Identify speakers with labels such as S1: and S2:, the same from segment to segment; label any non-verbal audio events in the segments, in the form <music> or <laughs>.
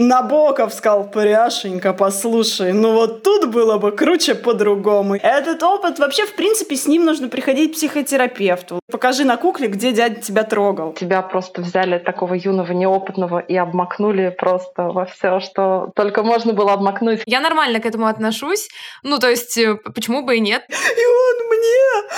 S1: Набоков сказал, Пряшенька, послушай, ну вот тут было бы круче по-другому. Этот опыт, вообще, в принципе, с ним нужно приходить к психотерапевту. Покажи на кукле, где дядя тебя трогал.
S2: Тебя просто взяли такого юного, неопытного и обмакнули просто во все, что только можно было обмакнуть.
S3: Я нормально к этому отношусь. Ну, то есть, э, почему бы и нет?
S1: И он мне,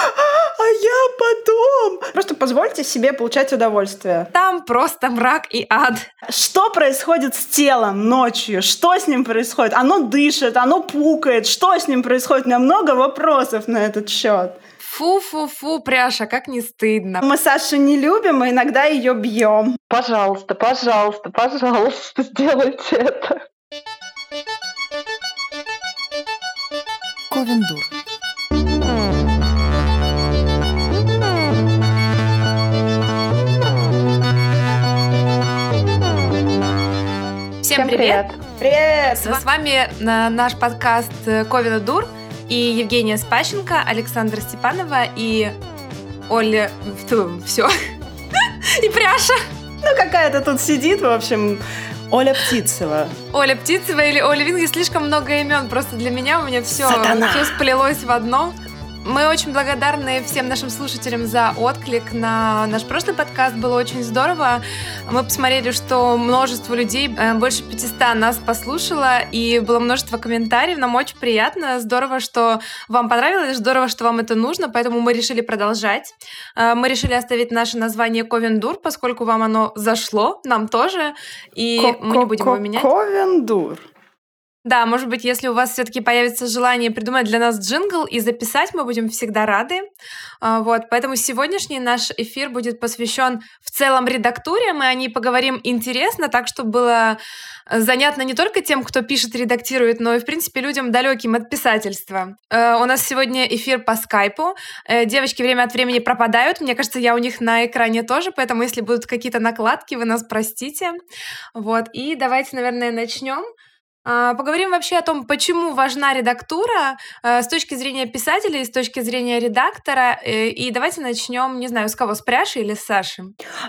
S1: а я потом. Просто позвольте себе получать удовольствие.
S3: Там просто мрак и ад.
S1: Что происходит с телом ночью? Что с ним происходит? Оно дышит, оно пукает. Что с ним происходит? У меня много вопросов на этот счет.
S3: Фу-фу-фу, пряша, как не стыдно.
S1: Мы Сашу не любим, и иногда ее бьем.
S2: Пожалуйста, пожалуйста, пожалуйста, <laughs> сделайте это.
S4: Ковендур.
S3: Всем привет!
S1: Привет!
S3: С с вами на- наш подкаст э, Ковина Дур и Евгения Спащенко, Александра Степанова и Оля... <laughs> Все. <laughs> И Пряша.
S1: Ну, какая-то тут сидит, в общем, Оля Птицева.
S3: Оля Птицева или Оля Винги. Слишком много имен. Просто для меня у меня все,
S1: Сатана.
S3: все сплелось в одно. Мы очень благодарны всем нашим слушателям за отклик на наш прошлый подкаст. Было очень здорово. Мы посмотрели, что множество людей, э, больше 500 нас послушало, и было множество комментариев. Нам очень приятно. Здорово, что вам понравилось, здорово, что вам это нужно, поэтому мы решили продолжать. Э, Мы решили оставить наше название Ковендур, поскольку вам оно зашло, нам тоже, и мы не будем его менять.
S1: Ковендур.
S3: Да, может быть, если у вас все-таки появится желание придумать для нас джингл и записать, мы будем всегда рады. А, Вот, поэтому сегодняшний наш эфир будет посвящен в целом редактуре. Мы о ней поговорим интересно, так, чтобы было э, занятно не только тем, кто пишет, редактирует, но и, в принципе, людям далеким от писательства. Э, У нас сегодня эфир по скайпу. Э, Девочки время от времени пропадают. Мне кажется, я у них на экране тоже, поэтому если будут какие-то накладки, вы нас простите. Вот, и давайте, наверное, начнем. А, Поговорим вообще о том, почему важна редактура э, с точки зрения писателя и с точки зрения редактора. Э, И давайте начнем, не знаю, с кого, с Пряши или с Саши?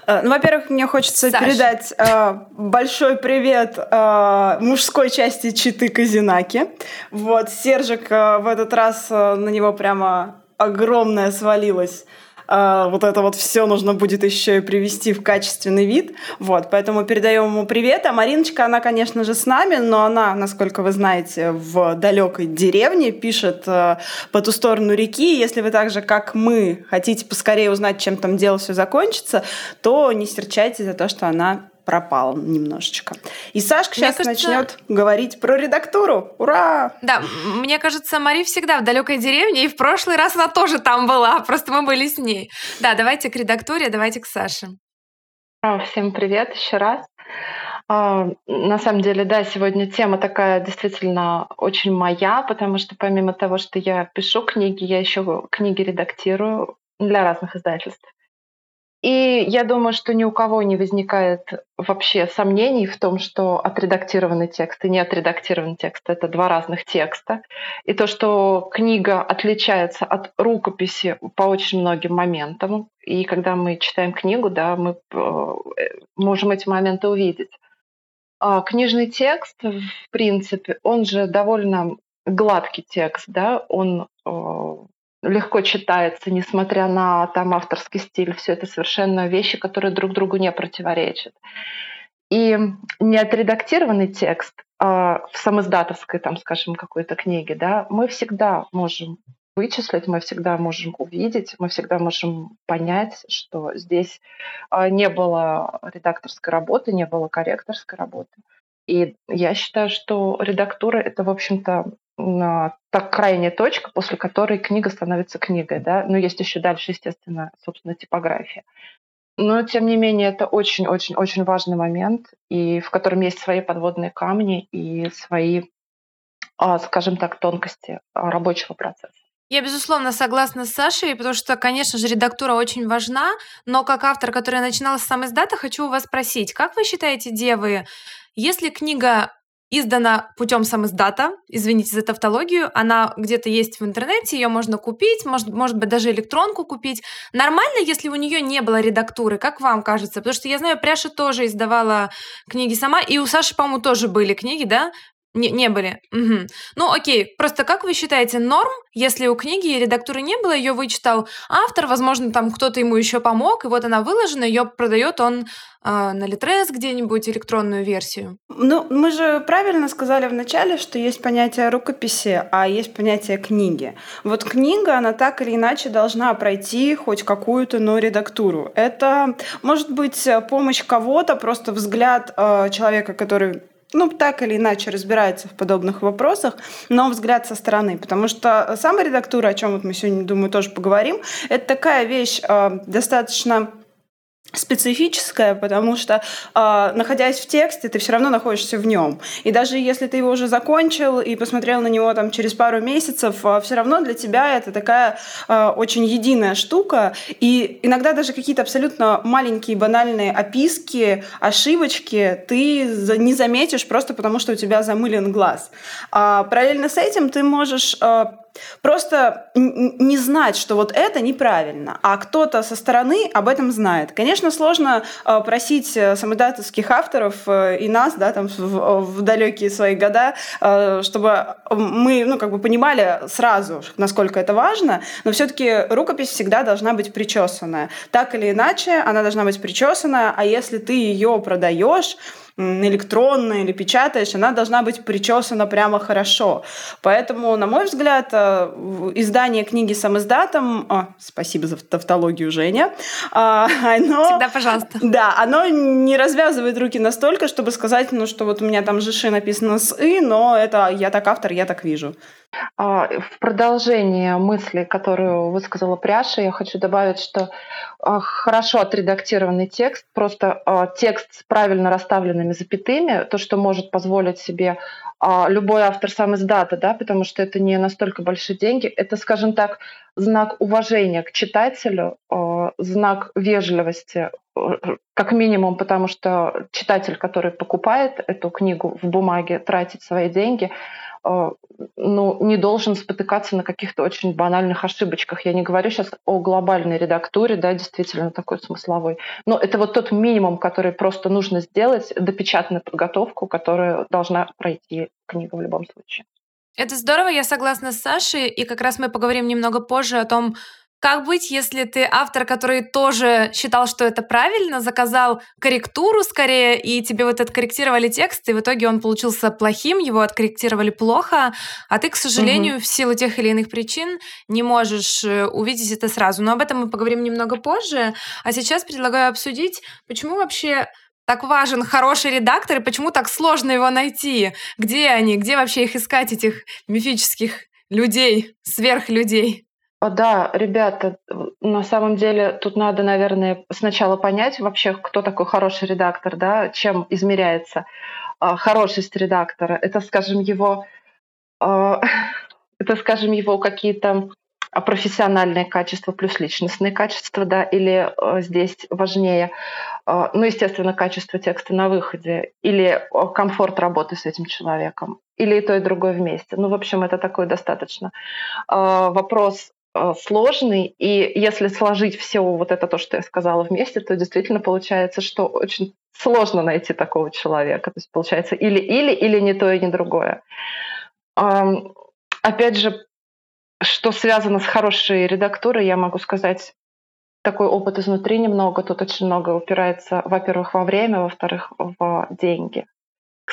S1: Э, Ну, во-первых, мне хочется
S3: Саша.
S1: передать э, большой привет э, мужской части Читы Казинаки. Вот, Сержик э, в этот раз э, на него прямо огромное свалилось. Э, вот это вот все нужно будет еще и привести в качественный вид. Вот, поэтому передаем ему привет. А Мариночка, она, конечно же, с нами, но она, насколько вы знаете, в далекой деревне пишет э, по ту сторону реки. Если вы так же, как мы, хотите поскорее узнать, чем там дело все закончится, то не серчайте за то, что она пропала немножечко. И Сашка
S3: Мне
S1: сейчас
S3: кажется-
S1: начнет говорить про редактуру. Ура!
S3: Да, мне кажется, Мари всегда в далекой деревне, и в прошлый раз она тоже там была, просто мы были с ней. Да, давайте к редактуре, давайте к Саше.
S2: А, Всем привет еще раз. А, На самом деле, да, сегодня тема такая действительно очень моя, потому что помимо того, что я пишу книги, я еще книги редактирую для разных издательств. И я думаю, что ни у кого не возникает вообще сомнений в том, что отредактированный текст и неотредактированный текст — это два разных текста. И то, что книга отличается от рукописи по очень многим моментам. И когда мы читаем книгу, да, мы э, можем эти моменты увидеть. А книжный текст, в принципе, он же довольно гладкий текст, да, он э, легко читается, несмотря на там авторский стиль. Все это совершенно вещи, которые друг другу не противоречат. И неотредактированный текст а, в самоиздатовской, там, скажем, какой-то книге, да, мы всегда можем вычислить, мы всегда можем увидеть, мы всегда можем понять, что здесь а, не было редакторской работы, не было корректорской работы. И я считаю, что редактура — это, в общем-то, на- та крайняя точка, после которой книга становится книгой. Да? Но есть еще дальше, естественно, собственно, типография. Но, тем не менее, это очень-очень-очень важный момент, и в котором есть свои подводные камни и свои, а, скажем так, тонкости а, рабочего процесса.
S3: Я, безусловно, согласна с Сашей, потому что, конечно же, редактура очень важна, но как автор, который начинал с сам издата, хочу у вас спросить, как вы считаете, девы, если книга издана путем самиздата, извините за тавтологию, она где-то есть в интернете, ее можно купить, может, может быть, даже электронку купить. Нормально, если у нее не было редактуры, как вам кажется? Потому что я знаю, Пряша тоже издавала книги сама, и у Саши, по-моему, тоже были книги, да? Не, не были. Угу. Ну, окей. Просто как вы считаете, норм, если у книги редактуры не было, ее вычитал автор, возможно, там кто-то ему еще помог, и вот она выложена, ее продает он э, на Литрес где-нибудь электронную версию?
S1: Ну, мы же правильно сказали вначале, что есть понятие рукописи, а есть понятие книги. Вот книга, она так или иначе должна пройти хоть какую-то, но редактуру. Это может быть помощь кого-то, просто взгляд э, человека, который ну, так или иначе разбирается в подобных вопросах, но взгляд со стороны. Потому что саморедактура, о чем вот мы сегодня, думаю, тоже поговорим, это такая вещь э, достаточно специфическое, потому что, э, находясь в тексте, ты все равно находишься в нем. И даже если ты его уже закончил и посмотрел на него там через пару месяцев, э, все равно для тебя это такая э, очень единая штука. И иногда даже какие-то абсолютно маленькие банальные описки, ошибочки ты не заметишь просто потому, что у тебя замылен глаз. А параллельно с этим ты можешь э, Просто не знать, что вот это неправильно, а кто-то со стороны об этом знает. Конечно, сложно э, просить э, самодатовских авторов э, и нас, да, там в, далекие свои года, чтобы мы, ну, как бы понимали сразу, насколько это важно, но все-таки рукопись всегда должна быть причесанная. Так или иначе, она должна быть причесанная, а если ты ее продаешь, электронная или печатаешь, она должна быть причесана прямо хорошо. Поэтому, на мой взгляд, э, издание книги сам издатом, о, спасибо за тавтологию, Женя,
S3: а, оно... Всегда пожалуйста.
S1: Да, оно не развязывает руки настолько, чтобы сказать, ну, что вот у меня там ЖШ написано с «и», но это я так автор, я так вижу.
S2: А, в продолжение мысли, которую высказала Пряша, я хочу добавить, что а, хорошо отредактированный текст, просто а, текст с правильно расставленными запятыми, то, что может позволить себе любой автор сам издата, да, потому что это не настолько большие деньги, это, скажем так, знак уважения к читателю, знак вежливости, как минимум, потому что читатель, который покупает эту книгу в бумаге, тратит свои деньги, ну, не должен спотыкаться на каких-то очень банальных ошибочках. Я не говорю сейчас о глобальной редактуре, да, действительно такой смысловой. Но это вот тот минимум, который просто нужно сделать, допечатанную подготовку, которая должна пройти книга в любом случае.
S3: Это здорово, я согласна с Сашей, и как раз мы поговорим немного позже о том, как быть, если ты автор, который тоже считал, что это правильно, заказал корректуру скорее, и тебе вот откорректировали текст, и в итоге он получился плохим, его откорректировали плохо, а ты, к сожалению, угу. в силу тех или иных причин не можешь э, увидеть это сразу. Но об этом мы поговорим немного позже. А сейчас предлагаю обсудить, почему вообще так важен хороший редактор, и почему так сложно его найти? Где они? Где вообще их искать, этих мифических людей, сверхлюдей?
S2: Да, ребята, на самом деле тут надо, наверное, сначала понять вообще, кто такой хороший редактор, да, чем измеряется э, хорошесть редактора. Это, скажем, его, э, <laughs> это, скажем, его какие-то профессиональные качества плюс личностные качества, да, или э, здесь важнее, э, ну, естественно, качество текста на выходе, или комфорт работы с этим человеком, или и то, и другое вместе. Ну, в общем, это такой достаточно э, вопрос сложный, и если сложить все вот это то, что я сказала вместе, то действительно получается, что очень сложно найти такого человека. То есть получается или или или не то и не другое. Опять же, что связано с хорошей редактурой, я могу сказать такой опыт изнутри немного. Тут очень много упирается, во-первых, во время, во-вторых, в деньги.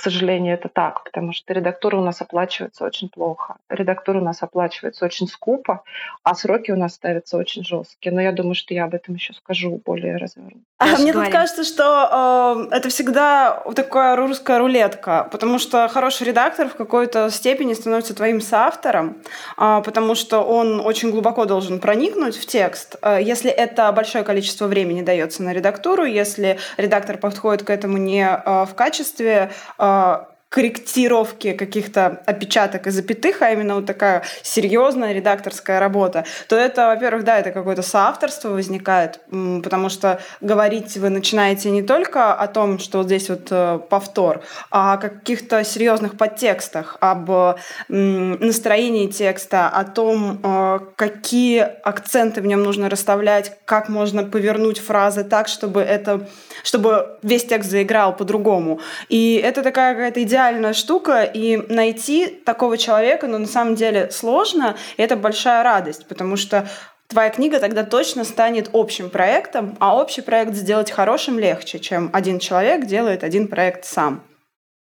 S2: К сожалению, это так, потому что редактура у нас оплачивается очень плохо. Редактура у нас оплачивается очень скупо, а сроки у нас ставятся очень жесткие. Но я думаю, что я об этом еще скажу более развернуто.
S1: А мне тут кажется, что э, это всегда такая русская рулетка, потому что хороший редактор в какой-то степени становится твоим соавтором, э, потому что он очень глубоко должен проникнуть в текст. Э, если это большое количество времени дается на редактуру, если редактор подходит к этому не э, в качестве э, uh, корректировки каких-то опечаток и запятых, а именно вот такая серьезная редакторская работа, то это, во-первых, да, это какое-то соавторство возникает, потому что говорить вы начинаете не только о том, что вот здесь вот э, повтор, а о каких-то серьезных подтекстах, об настроении текста, о том, э, какие акценты в нем нужно расставлять, как можно повернуть фразы так, чтобы это чтобы весь текст заиграл по-другому. И это такая какая-то идеальная штука, и найти такого человека, ну, на самом деле сложно, и это большая радость, потому что твоя книга тогда точно станет общим проектом, а общий проект сделать хорошим легче, чем один человек делает один проект сам.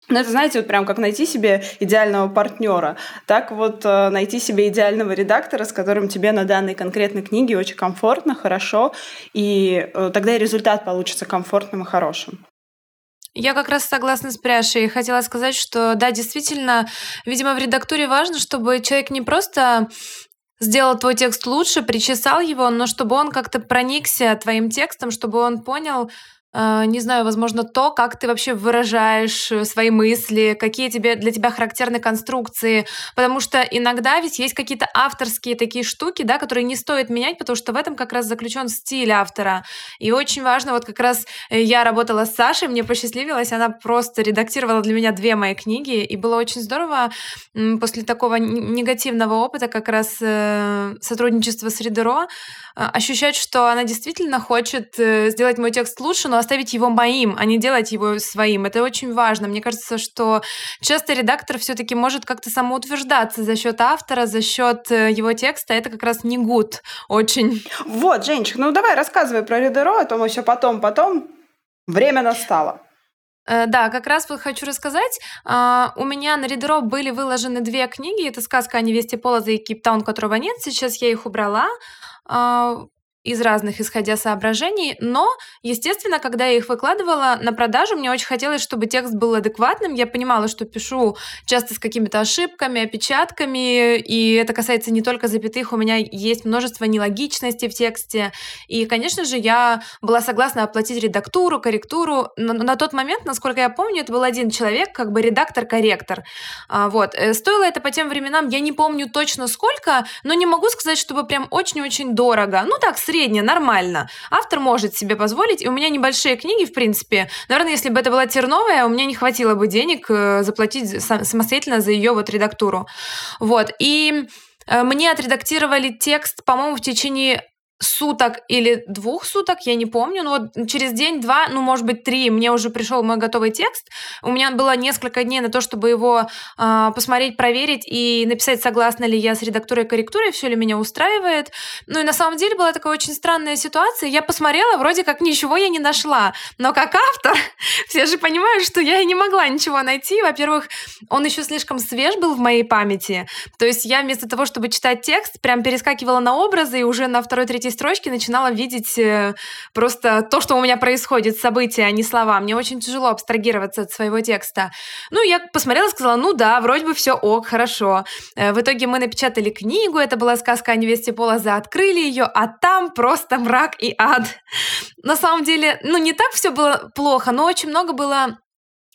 S1: Ну, это, знаете, вот прям как найти себе идеального партнера. Так вот, э, найти себе идеального редактора, с которым тебе на данной конкретной книге очень комфортно, хорошо, и э, тогда и результат получится комфортным и хорошим.
S3: Я как раз согласна с Пряшей. Хотела сказать, что да, действительно, видимо, в редактуре важно, чтобы человек не просто сделал твой текст лучше, причесал его, но чтобы он как-то проникся твоим текстом, чтобы он понял, не знаю, возможно, то, как ты вообще выражаешь э, свои мысли, какие тебе, для тебя характерны конструкции, потому что иногда ведь есть какие-то авторские такие штуки, да, которые не стоит менять, потому что в этом как раз заключен стиль автора. И очень важно, вот как раз э, я работала с Сашей, мне посчастливилось, она просто редактировала для меня две мои книги, и было очень здорово после такого негативного опыта как раз э, сотрудничества с Ридеро ощущать, что она действительно хочет сделать мой текст лучше, но оставить его моим, а не делать его своим. Это очень важно. Мне кажется, что часто редактор все-таки может как-то самоутверждаться за счет автора, за счет э, его текста. Это как раз не гуд очень.
S1: Вот, Женечка, ну давай рассказывай про Ридеро, а то мы все потом, потом. Время настало.
S3: Э, да, как раз вот хочу рассказать. А, у меня на Ридеро были выложены две книги. Это «Сказка о невесте Полоза» и «Кейптаун», которого нет. Сейчас я их убрала. Из разных исходя соображений, но, естественно, когда я их выкладывала на продажу, мне очень хотелось, чтобы текст был адекватным. Я понимала, что пишу часто с какими-то ошибками, опечатками, и это касается не только запятых, у меня есть множество нелогичностей в тексте. И, конечно же, я была согласна оплатить редактуру, корректуру. Но на тот момент, насколько я помню, это был один человек, как бы редактор-корректор. А, вот. Э, стоило это по тем временам, я не помню точно сколько, но не могу сказать, чтобы прям очень-очень дорого. Ну так, средний среднее, нормально. Автор может себе позволить, и у меня небольшие книги, в принципе. Наверное, если бы это была Терновая, у меня не хватило бы денег э, заплатить самостоятельно за ее вот редактуру. Вот, и э, мне отредактировали текст, по-моему, в течение суток или двух суток, я не помню, но вот через день-два, ну, может быть, три, мне уже пришел мой готовый текст. У меня было несколько дней на то, чтобы его э, посмотреть, проверить и написать, согласна ли я с редактурой и корректурой, все ли меня устраивает. Ну и на самом деле была такая очень странная ситуация. Я посмотрела, вроде как ничего я не нашла, но как автор, <laughs> все же понимают, что я и не могла ничего найти. Во-первых, он еще слишком свеж был в моей памяти. То есть я вместо того, чтобы читать текст, прям перескакивала на образы и уже на второй-третий третьей строчки начинала видеть э, просто то, что у меня происходит, события, а не слова. Мне очень тяжело абстрагироваться от своего текста. Ну, я посмотрела, сказала, ну да, вроде бы все ок, хорошо. Э, в итоге мы напечатали книгу, это была сказка о невесте Полоза, открыли ее, а там просто мрак и ад. На самом деле, ну, не так все было плохо, но очень много было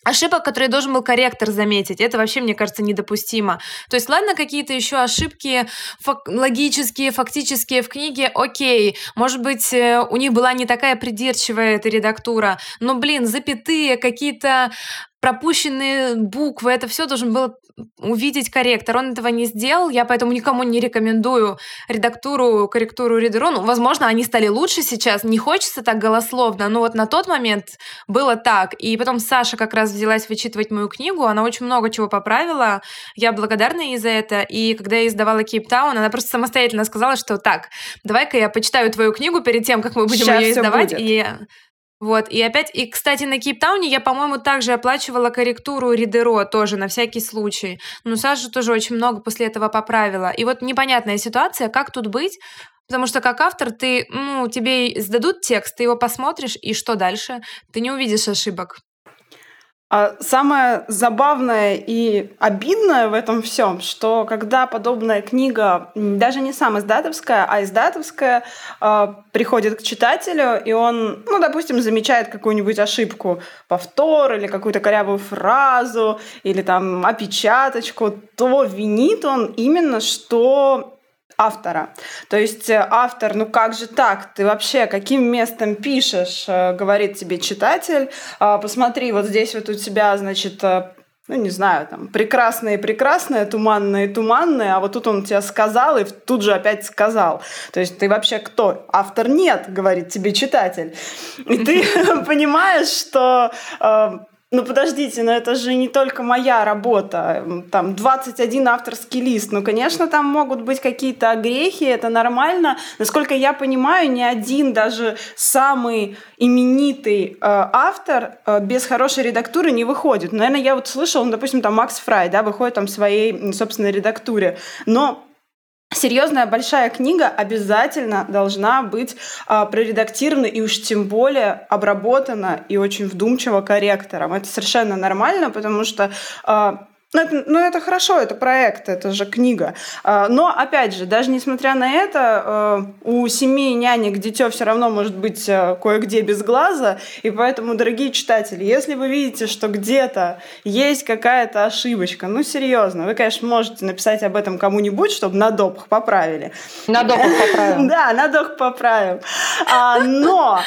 S3: ошибок, которые должен был корректор заметить. Это вообще, мне кажется, недопустимо. То есть, ладно, какие-то еще ошибки фак- логические, фактические в книге, окей. Может быть, э, у них была не такая придирчивая эта редактура. Но, блин, запятые, какие-то пропущенные буквы, это все должен был увидеть корректор. Он этого не сделал, я поэтому никому не рекомендую редактуру, корректуру Ридеру. Ну, возможно, они стали лучше сейчас, не хочется так голословно, но вот на тот момент было так. И потом Саша как раз взялась вычитывать мою книгу, она очень много чего поправила, я благодарна ей за это. И когда я издавала Кейптаун, она просто самостоятельно сказала, что так, давай-ка я почитаю твою книгу перед тем, как мы будем Сейчас ее издавать. Будет. И вот, и опять, и, кстати, на Кейптауне я, по-моему, также оплачивала корректуру Ридеро тоже, на всякий случай. Но Саша тоже очень много после этого поправила. И вот непонятная ситуация, как тут быть, Потому что как автор ты, ну, тебе сдадут текст, ты его посмотришь, и что дальше? Ты не увидишь ошибок.
S1: А самое забавное и обидное в этом всем, что когда подобная книга, даже не сам издатовская, а издатовская, э, приходит к читателю, и он, ну, допустим, замечает какую-нибудь ошибку, повтор или какую-то корявую фразу, или там опечаточку, то винит он именно, что автора. То есть э, автор, ну как же так, ты вообще каким местом пишешь, э, говорит тебе читатель, «А, посмотри, вот здесь вот у тебя, значит, э, ну, не знаю, там, прекрасное и прекрасное, туманное и туманное, а вот тут он тебе сказал и тут же опять сказал. То есть ты вообще кто? Автор нет, говорит тебе читатель. И ты <laughs> понимаешь, что ну подождите, но это же не только моя работа. Там 21 авторский лист. Ну, конечно, там могут быть какие-то огрехи, это нормально. Насколько я понимаю, ни один даже самый именитый э, автор э, без хорошей редактуры не выходит. Наверное, я вот слышала, ну, допустим, там Макс Фрай, да, выходит там в своей собственной редактуре. Но серьезная большая книга обязательно должна быть а, проредактирована и уж тем более обработана и очень вдумчиво корректором. Это совершенно нормально, потому что а, ну это, ну, это хорошо, это проект, это же книга. А, но, опять же, даже несмотря на это, а, у семьи нянек дитё все равно может быть а, кое-где без глаза. И поэтому, дорогие читатели, если вы видите, что где-то есть какая-то ошибочка, ну, серьезно, вы, конечно, можете написать об этом кому-нибудь, чтобы на допах поправили.
S2: На допах поправим. <laughs>
S1: Да, на допах поправим. Но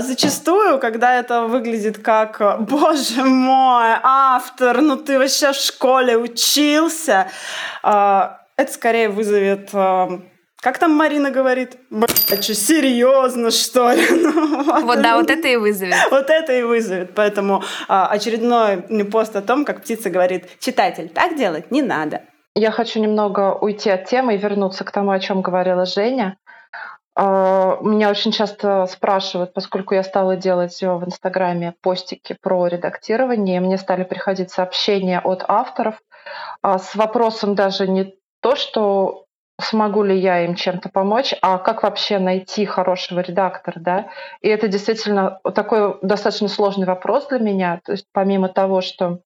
S1: зачастую, когда это выглядит как, боже мой, автор, ну ты вообще школе учился, а, это скорее вызовет а, как там Марина говорит? Блять, что, серьезно, что ли? <laughs>
S3: Ну, вот, вот да, вот это и вызовет. <laughs>
S1: Вот это и вызовет. Поэтому а, очередной пост о том, как птица говорит, читатель, так делать не надо.
S2: Я хочу немного уйти от темы и вернуться к тому, о чем говорила Женя. А, меня очень часто спрашивают, поскольку я стала делать в Инстаграме постики про редактирование, мне стали приходить сообщения от авторов а, с вопросом даже не то, что смогу ли я им чем-то помочь, а как вообще найти хорошего редактора, да? И это действительно такой достаточно сложный вопрос для меня. То есть помимо того, что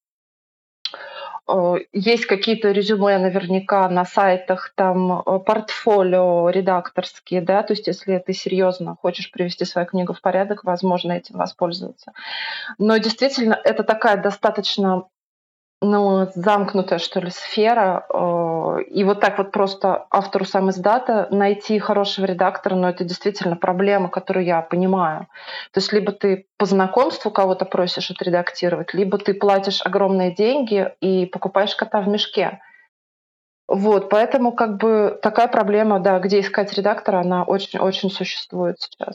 S2: есть какие-то резюме наверняка на сайтах, там э, портфолио редакторские, да, то есть если ты серьезно хочешь привести свою книгу в порядок, возможно этим воспользоваться. Но действительно это такая достаточно ну, замкнутая, что ли, сфера. Э, и вот так вот просто автору сам издата найти хорошего редактора, но ну, это действительно проблема, которую я понимаю. То есть либо ты по знакомству кого-то просишь отредактировать, либо ты платишь огромные деньги и покупаешь кота в мешке. Вот, поэтому как бы такая проблема, да, где искать редактора, она очень-очень существует сейчас.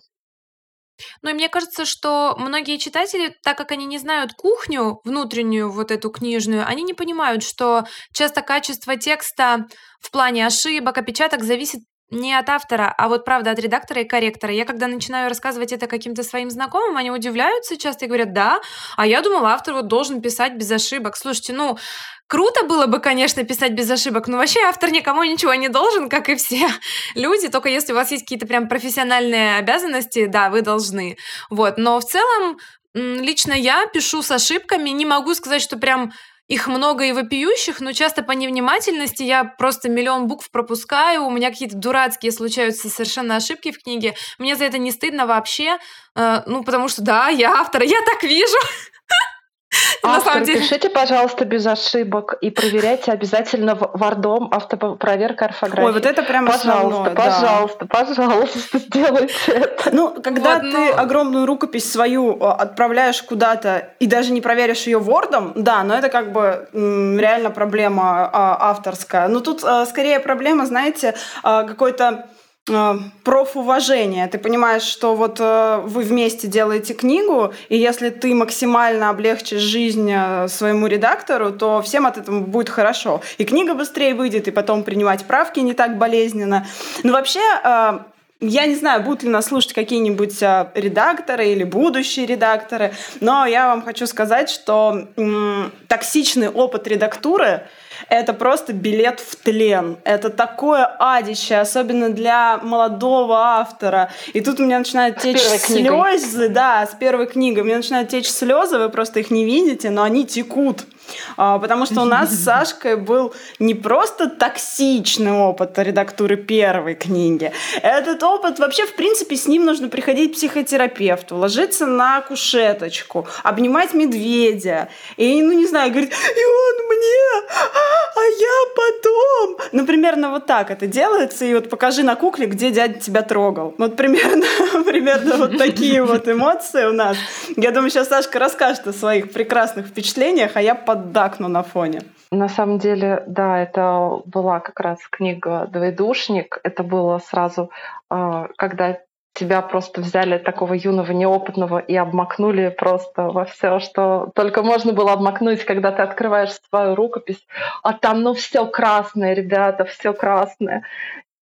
S3: Ну и мне кажется, что многие читатели, так как они не знают кухню внутреннюю, вот эту книжную, они не понимают, что часто качество текста в плане ошибок, опечаток зависит не от автора, а вот правда от редактора и корректора. Я когда начинаю рассказывать это каким-то своим знакомым, они удивляются часто и говорят, да, а я думала, автор вот должен писать без ошибок. Слушайте, ну, Круто было бы, конечно, писать без ошибок, но вообще автор никому ничего не должен, как и все <laughs> люди, только если у вас есть какие-то прям профессиональные обязанности, да, вы должны. Вот, но в целом лично я пишу с ошибками, не могу сказать, что прям их много и вопиющих, но часто по невнимательности я просто миллион букв пропускаю, у меня какие-то дурацкие случаются совершенно ошибки в книге. Мне за это не стыдно вообще, э, ну, потому что, да, я автор, я так вижу. <laughs>
S2: Самом деле... Пишите, пожалуйста, без ошибок и проверяйте обязательно вардом автопроверка орфографии.
S1: Ой, вот это прямо
S2: Пожалуйста,
S1: основное,
S2: пожалуйста, да. пожалуйста, <laughs> сделайте это.
S1: Ну, когда вот, ты но... огромную рукопись свою а, отправляешь куда-то и даже не проверишь ее вордом, да, но это как бы реально проблема а, авторская. Но тут а, скорее проблема, знаете, какой-то профуважение. Ты понимаешь, что вот э, вы вместе делаете книгу, и если ты максимально облегчишь жизнь э, своему редактору, то всем от этого будет хорошо. И книга быстрее выйдет, и потом принимать правки не так болезненно. Но вообще я не знаю, будут ли нас слушать какие-нибудь а, редакторы или будущие редакторы, но я вам хочу сказать, что токсичный опыт редактуры это просто билет в тлен. Это такое адище, особенно для молодого автора. И тут у меня начинают течь слезы, да, с первой книгой. У меня начинают течь слезы, вы просто их не видите, но они текут. А, потому что у нас с <laughs> Сашкой был не просто токсичный опыт редактуры первой книги. Этот опыт вообще, в принципе, с ним нужно приходить к психотерапевту, ложиться на кушеточку, обнимать медведя. И, ну, не знаю, говорить, и он мне, а я потом. Ну, примерно вот так это делается. И вот покажи на кукле, где дядя тебя трогал. Вот примерно, <laughs> примерно вот такие вот эмоции у нас. Я думаю, сейчас Сашка расскажет о своих прекрасных впечатлениях, а я поддакну на фоне.
S2: На самом деле, да, это была как раз книга «Двоедушник». Это было сразу, а, когда тебя просто взяли такого юного, неопытного и обмакнули просто во все, что только можно было обмакнуть, когда ты открываешь свою рукопись, а там, ну, все красное, ребята, все красное.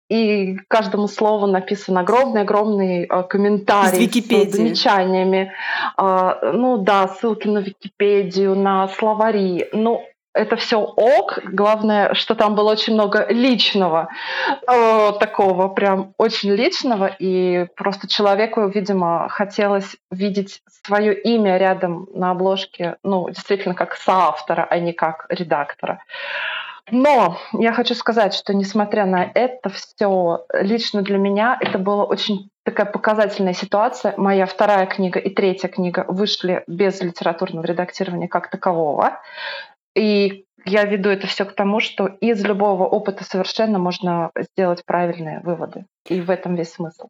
S2: И каждому слову написан огромный-огромный э, комментарий с замечаниями. Э, ну да, ссылки на Википедию, на словари. Ну, это все ок. Главное, что там было очень много личного, э, такого прям очень личного, и просто человеку, видимо, хотелось видеть свое имя рядом на обложке, ну, действительно, как соавтора, а не как редактора. Но я хочу сказать, что несмотря на это все, лично для меня это была очень такая показательная ситуация. Моя вторая книга и третья книга вышли без литературного редактирования как такового. И я веду это все к тому, что из любого опыта совершенно можно сделать правильные выводы. И в этом весь смысл.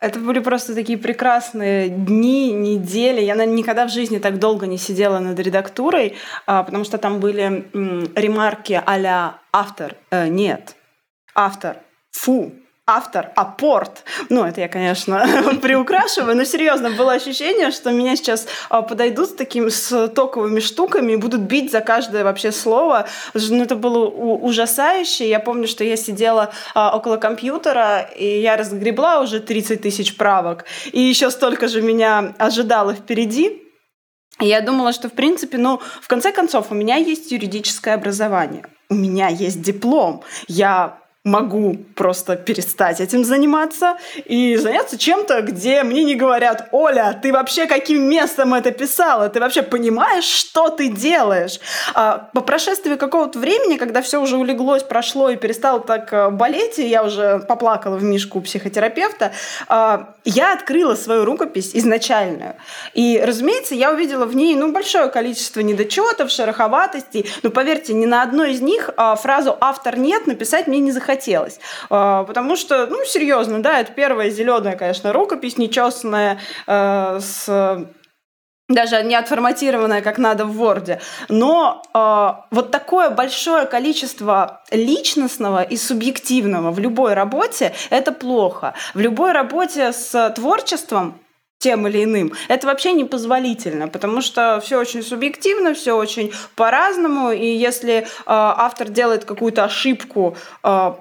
S1: Это были просто такие прекрасные дни, недели. Я, наверное, никогда в жизни так долго не сидела над редактурой, а, потому что там были ремарки а автор. Э, нет, автор. Фу, автор, апорт. Ну, это я, конечно, <laughs> приукрашиваю, но серьезно, было ощущение, что меня сейчас а, подойдут с такими с токовыми штуками и будут бить за каждое вообще слово. Ну, это было ужасающе. Я помню, что я сидела а, около компьютера, и я разгребла уже 30 тысяч правок, и еще столько же меня ожидало впереди. Я думала, что, в принципе, ну, в конце концов, у меня есть юридическое образование, у меня есть диплом, я могу просто перестать этим заниматься и заняться чем-то, где мне не говорят, Оля, ты вообще каким местом это писала? Ты вообще понимаешь, что ты делаешь? А по прошествии какого-то времени, когда все уже улеглось, прошло и перестало так э, болеть, и я уже поплакала в мишку у психотерапевта, а, я открыла свою рукопись изначальную. И, разумеется, я увидела в ней ну, большое количество недочетов, шероховатостей. Но поверьте, ни на одной из них а, фразу «автор нет» написать мне не захотелось хотелось. А, потому что, ну, серьезно, да, это первая зеленая, конечно, рукопись, нечесанная, э, с даже не отформатированная как надо в Word. Но э, вот такое большое количество личностного и субъективного в любой работе – это плохо. В любой работе с творчеством тем или иным. Это вообще непозволительно, потому что все очень субъективно, все очень по-разному, и если э, автор делает какую-то ошибку э,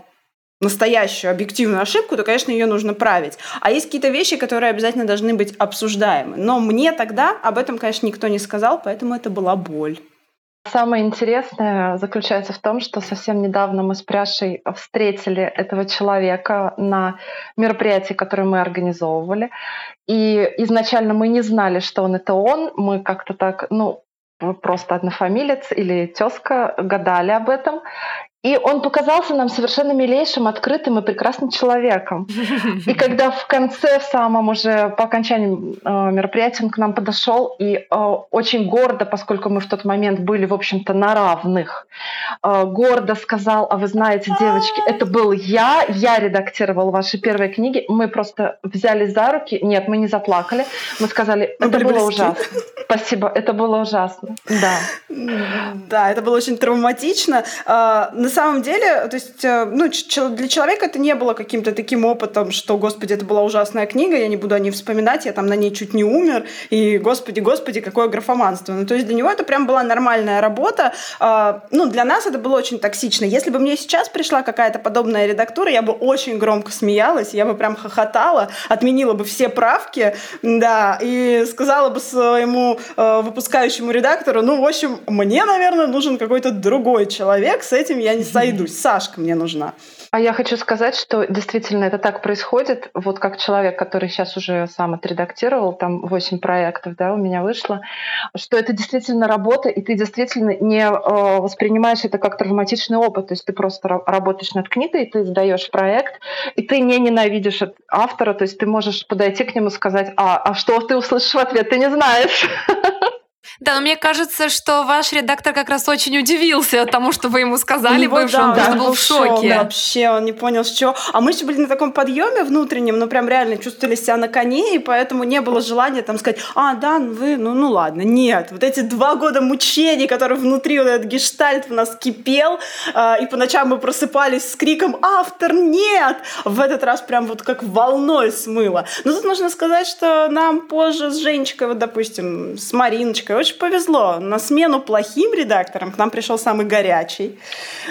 S1: настоящую объективную ошибку, то, конечно, ее нужно править. А есть какие-то вещи, которые обязательно должны быть обсуждаемы. Но мне тогда об этом, конечно, никто не сказал, поэтому это была боль.
S2: Самое интересное заключается в том, что совсем недавно мы с Пряшей встретили этого человека на мероприятии, которое мы организовывали. И изначально мы не знали, что он это он. Мы как-то так, ну, просто однофамилец или тезка гадали об этом. И он показался нам совершенно милейшим, открытым и прекрасным человеком. И <laughs> когда в конце, в самом уже по окончании э, мероприятия, он к нам подошел и э, очень гордо, поскольку мы в тот момент были, в общем-то, на равных, э, гордо сказал, а вы знаете, девочки, это был я, я редактировал ваши первые книги, мы просто взяли за руки, нет, мы не заплакали, мы сказали, это было ужасно. Спасибо, это было ужасно, да.
S1: Да, это было очень травматично. А, на самом деле, то есть, э, ну, для человека это не было каким-то таким опытом, что, господи, это была ужасная книга, я не буду о ней вспоминать, я там на ней чуть не умер, и, господи, господи, какое графоманство. Ну, то есть для него это прям была нормальная работа. А, ну, для нас это было очень токсично. Если бы мне сейчас пришла какая-то подобная редактура, я бы очень громко смеялась, я бы прям хохотала, отменила бы все правки, да, и сказала бы своему э, выпускающему редактору, ну, в общем, мне, наверное, нужен какой-то другой человек, с этим я не <laughs> сойдусь. Сашка мне нужна.
S2: А я хочу сказать, что действительно это так происходит. Вот как человек, который сейчас уже сам отредактировал, там 8 проектов, да, у меня вышло, что это действительно работа, и ты действительно не э, воспринимаешь это как травматичный опыт. То есть ты просто работаешь над книгой, ты сдаешь проект, и ты не ненавидишь автора, то есть ты можешь подойти к нему и сказать, а, а что ты услышишь в ответ, ты не знаешь. <laughs>
S3: Да, но мне кажется, что ваш редактор как раз очень удивился тому, что вы ему сказали,
S1: него,
S3: бывшему,
S1: да,
S3: он был в шоке.
S1: Да, вообще, он не понял, с чего. А мы еще были на таком подъеме внутреннем, ну прям реально чувствовали себя на коне, и поэтому не было желания там сказать, а, да, вы, ну, ну ладно. Нет, вот эти два года мучений, которые внутри вот этот гештальт у нас кипел, э, и по ночам мы просыпались с криком «Автор, нет!» В этот раз прям вот как волной смыло. Но тут нужно сказать, что нам позже с Женечкой, вот, допустим, с Мариночкой, очень повезло. На смену плохим редакторам к нам пришел самый горячий,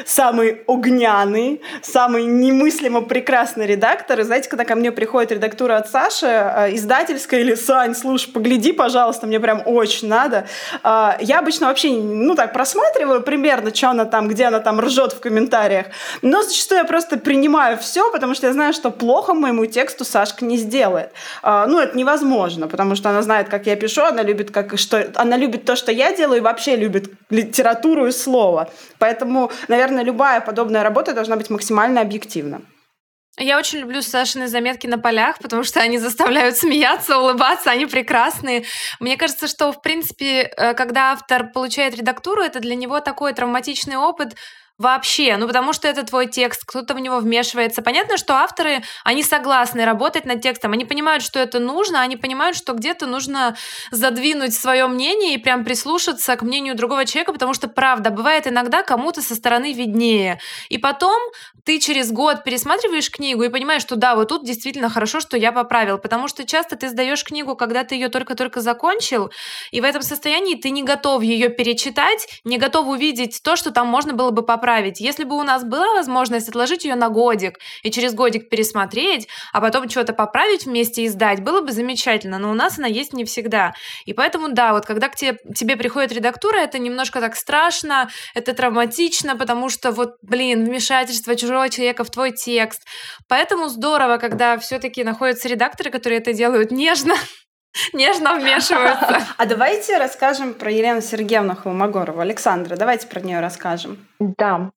S1: самый огняный, самый немыслимо прекрасный редактор. И знаете, когда ко мне приходит редактура от Саши, э, издательская или «Сань, слушай, погляди, пожалуйста, мне прям очень надо». Э, я обычно вообще, ну так, просматриваю примерно, что она там, где она там ржет в комментариях. Но зачастую я просто принимаю все, потому что я знаю, что плохо моему тексту Сашка не сделает. Э, ну, это невозможно, потому что она знает, как я пишу, она любит, как, что, она любит то, что я делаю, и вообще любит литературу и слово. Поэтому, наверное, любая подобная работа должна быть максимально объективна.
S3: Я очень люблю Сашины заметки на полях, потому что они заставляют смеяться, улыбаться, они прекрасные. Мне кажется, что, в принципе, э, когда автор получает редактуру, это для него такой травматичный опыт, Вообще, ну потому что это твой текст, кто-то в него вмешивается. Понятно, что авторы, они согласны работать над текстом, они понимают, что это нужно, они понимают, что где-то нужно задвинуть свое мнение и прям прислушаться к мнению другого человека, потому что, правда, бывает иногда кому-то со стороны виднее. И потом ты через год пересматриваешь книгу и понимаешь, что да, вот тут действительно хорошо, что я поправил, потому что часто ты сдаешь книгу, когда ты ее только-только закончил, и в этом состоянии ты не готов ее перечитать, не готов увидеть то, что там можно было бы поправить поправить. Если бы у нас была возможность отложить ее на годик и через годик пересмотреть, а потом что-то поправить вместе и сдать, было бы замечательно, но у нас она есть не всегда. И поэтому, да, вот когда к тебе, тебе приходит редактура, это немножко так страшно, это травматично, потому что вот, блин, вмешательство чужого человека в твой текст. Поэтому здорово, когда все-таки находятся редакторы, которые это делают нежно, <laughs> нежно вмешиваются. <laughs>
S1: А давайте расскажем про Елену Сергеевну Холмогорову. Александра, давайте про нее расскажем.
S2: Да,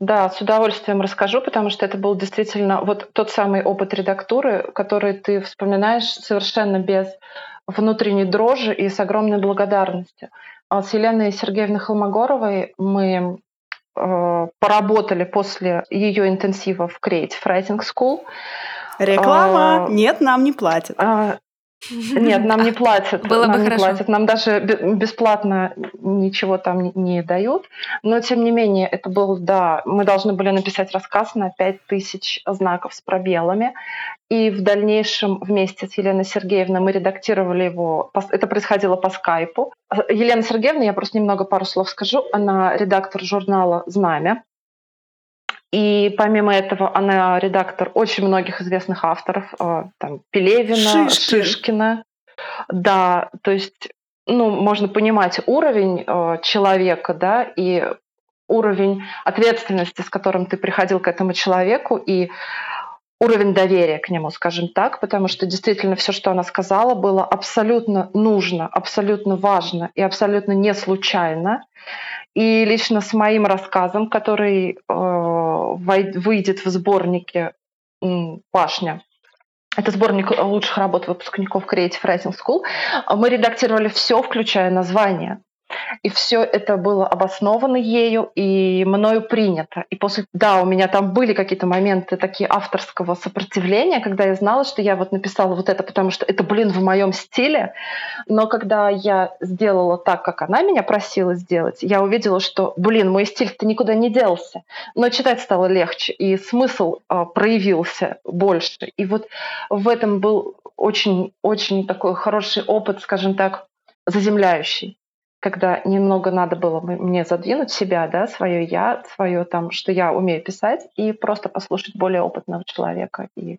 S2: да, с удовольствием расскажу, потому что это был действительно вот тот самый опыт редактуры, который ты вспоминаешь совершенно без внутренней дрожи и с огромной благодарностью. А с Еленой Сергеевной Холмогоровой мы э, поработали после ее интенсива в Creative Writing School.
S1: Реклама. А, Нет, нам не платят. А,
S2: нет, нам не платят. Было нам бы не хорошо. платят. Нам даже бесплатно ничего там не дают. Но, тем не менее, это был, да, мы должны были написать рассказ на 5000 знаков с пробелами. И в дальнейшем вместе с Еленой Сергеевной мы редактировали его. Это происходило по скайпу. Елена Сергеевна, я просто немного пару слов скажу, она редактор журнала «Знамя». И помимо этого она редактор очень многих известных авторов, э, там Пелевина, Шишкин. Шишкина. Да, то есть, ну, можно понимать уровень э, человека, да, и уровень ответственности, с которым ты приходил к этому человеку, и уровень доверия к нему, скажем так, потому что действительно все, что она сказала, было абсолютно нужно, абсолютно важно и абсолютно не случайно. И лично с моим рассказом, который э, выйдет в сборнике «Пашня», это сборник лучших работ выпускников Creative Writing School. Мы редактировали все, включая название. И все это было обосновано ею и мною принято. И после, да, у меня там были какие-то моменты такие авторского сопротивления, когда я знала, что я вот написала вот это, потому что это, блин, в моем стиле. Но когда я сделала так, как она меня просила сделать, я увидела, что, блин, мой стиль-то никуда не делся. Но читать стало легче, и смысл э, проявился больше. И вот в этом был очень-очень такой хороший опыт, скажем так, заземляющий когда немного надо было мне задвинуть себя, да, свое я, свое там, что я умею писать, и просто послушать более опытного человека, и,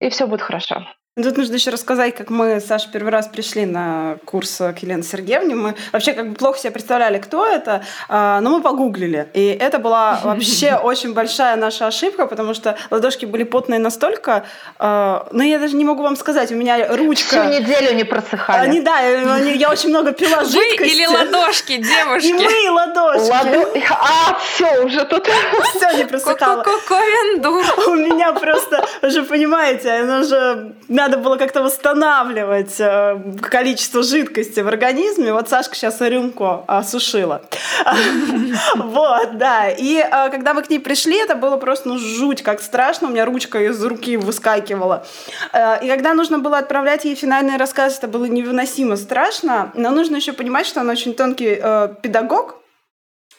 S2: и все будет хорошо.
S1: Тут нужно еще рассказать, как мы, Саша, первый раз пришли на курс к Елене Сергеевне. Мы вообще как бы плохо себе представляли, кто это, а, но мы погуглили. И это была <laughs> вообще очень большая наша ошибка, потому что ладошки были потные настолько, а, ну я даже не могу вам сказать, у меня ручка...
S2: Всю неделю не просыхали.
S1: Они, да, я очень много <laughs> пила жидкости.
S3: Вы или ладошки, <laughs> девушки? И
S1: мы, и ладошки. Ладо...
S2: А, все, уже тут...
S1: Все не просыхало. У меня просто, уже понимаете, оно же надо было как-то восстанавливать э, количество жидкости в организме. Вот Сашка сейчас рюмку осушила. <laughs> Вот, да. И э, когда мы к ней пришли, это было просто ну, жуть, как страшно. У меня ручка из руки выскакивала. Э, и когда нужно было отправлять ей финальный рассказ, это было невыносимо страшно. Но нужно еще понимать, что она очень тонкий педагог,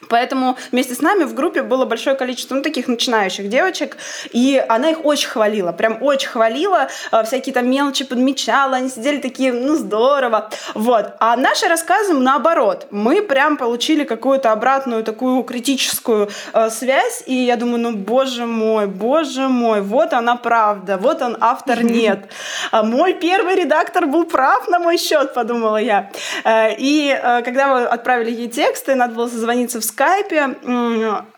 S1: Поэтому вместе с нами в группе было большое количество ну, таких начинающих девочек, и она их очень хвалила, прям очень хвалила, а, всякие там мелочи подмечала, они сидели такие, ну здорово, вот. А наши рассказы наоборот, мы прям получили какую-то обратную такую критическую э, связь, и я думаю, ну боже мой, боже мой, вот она правда, вот он автор нет. А мой первый редактор был прав на мой счет, подумала я. Э, и э, когда мы отправили ей тексты, надо было созвониться в скайпе.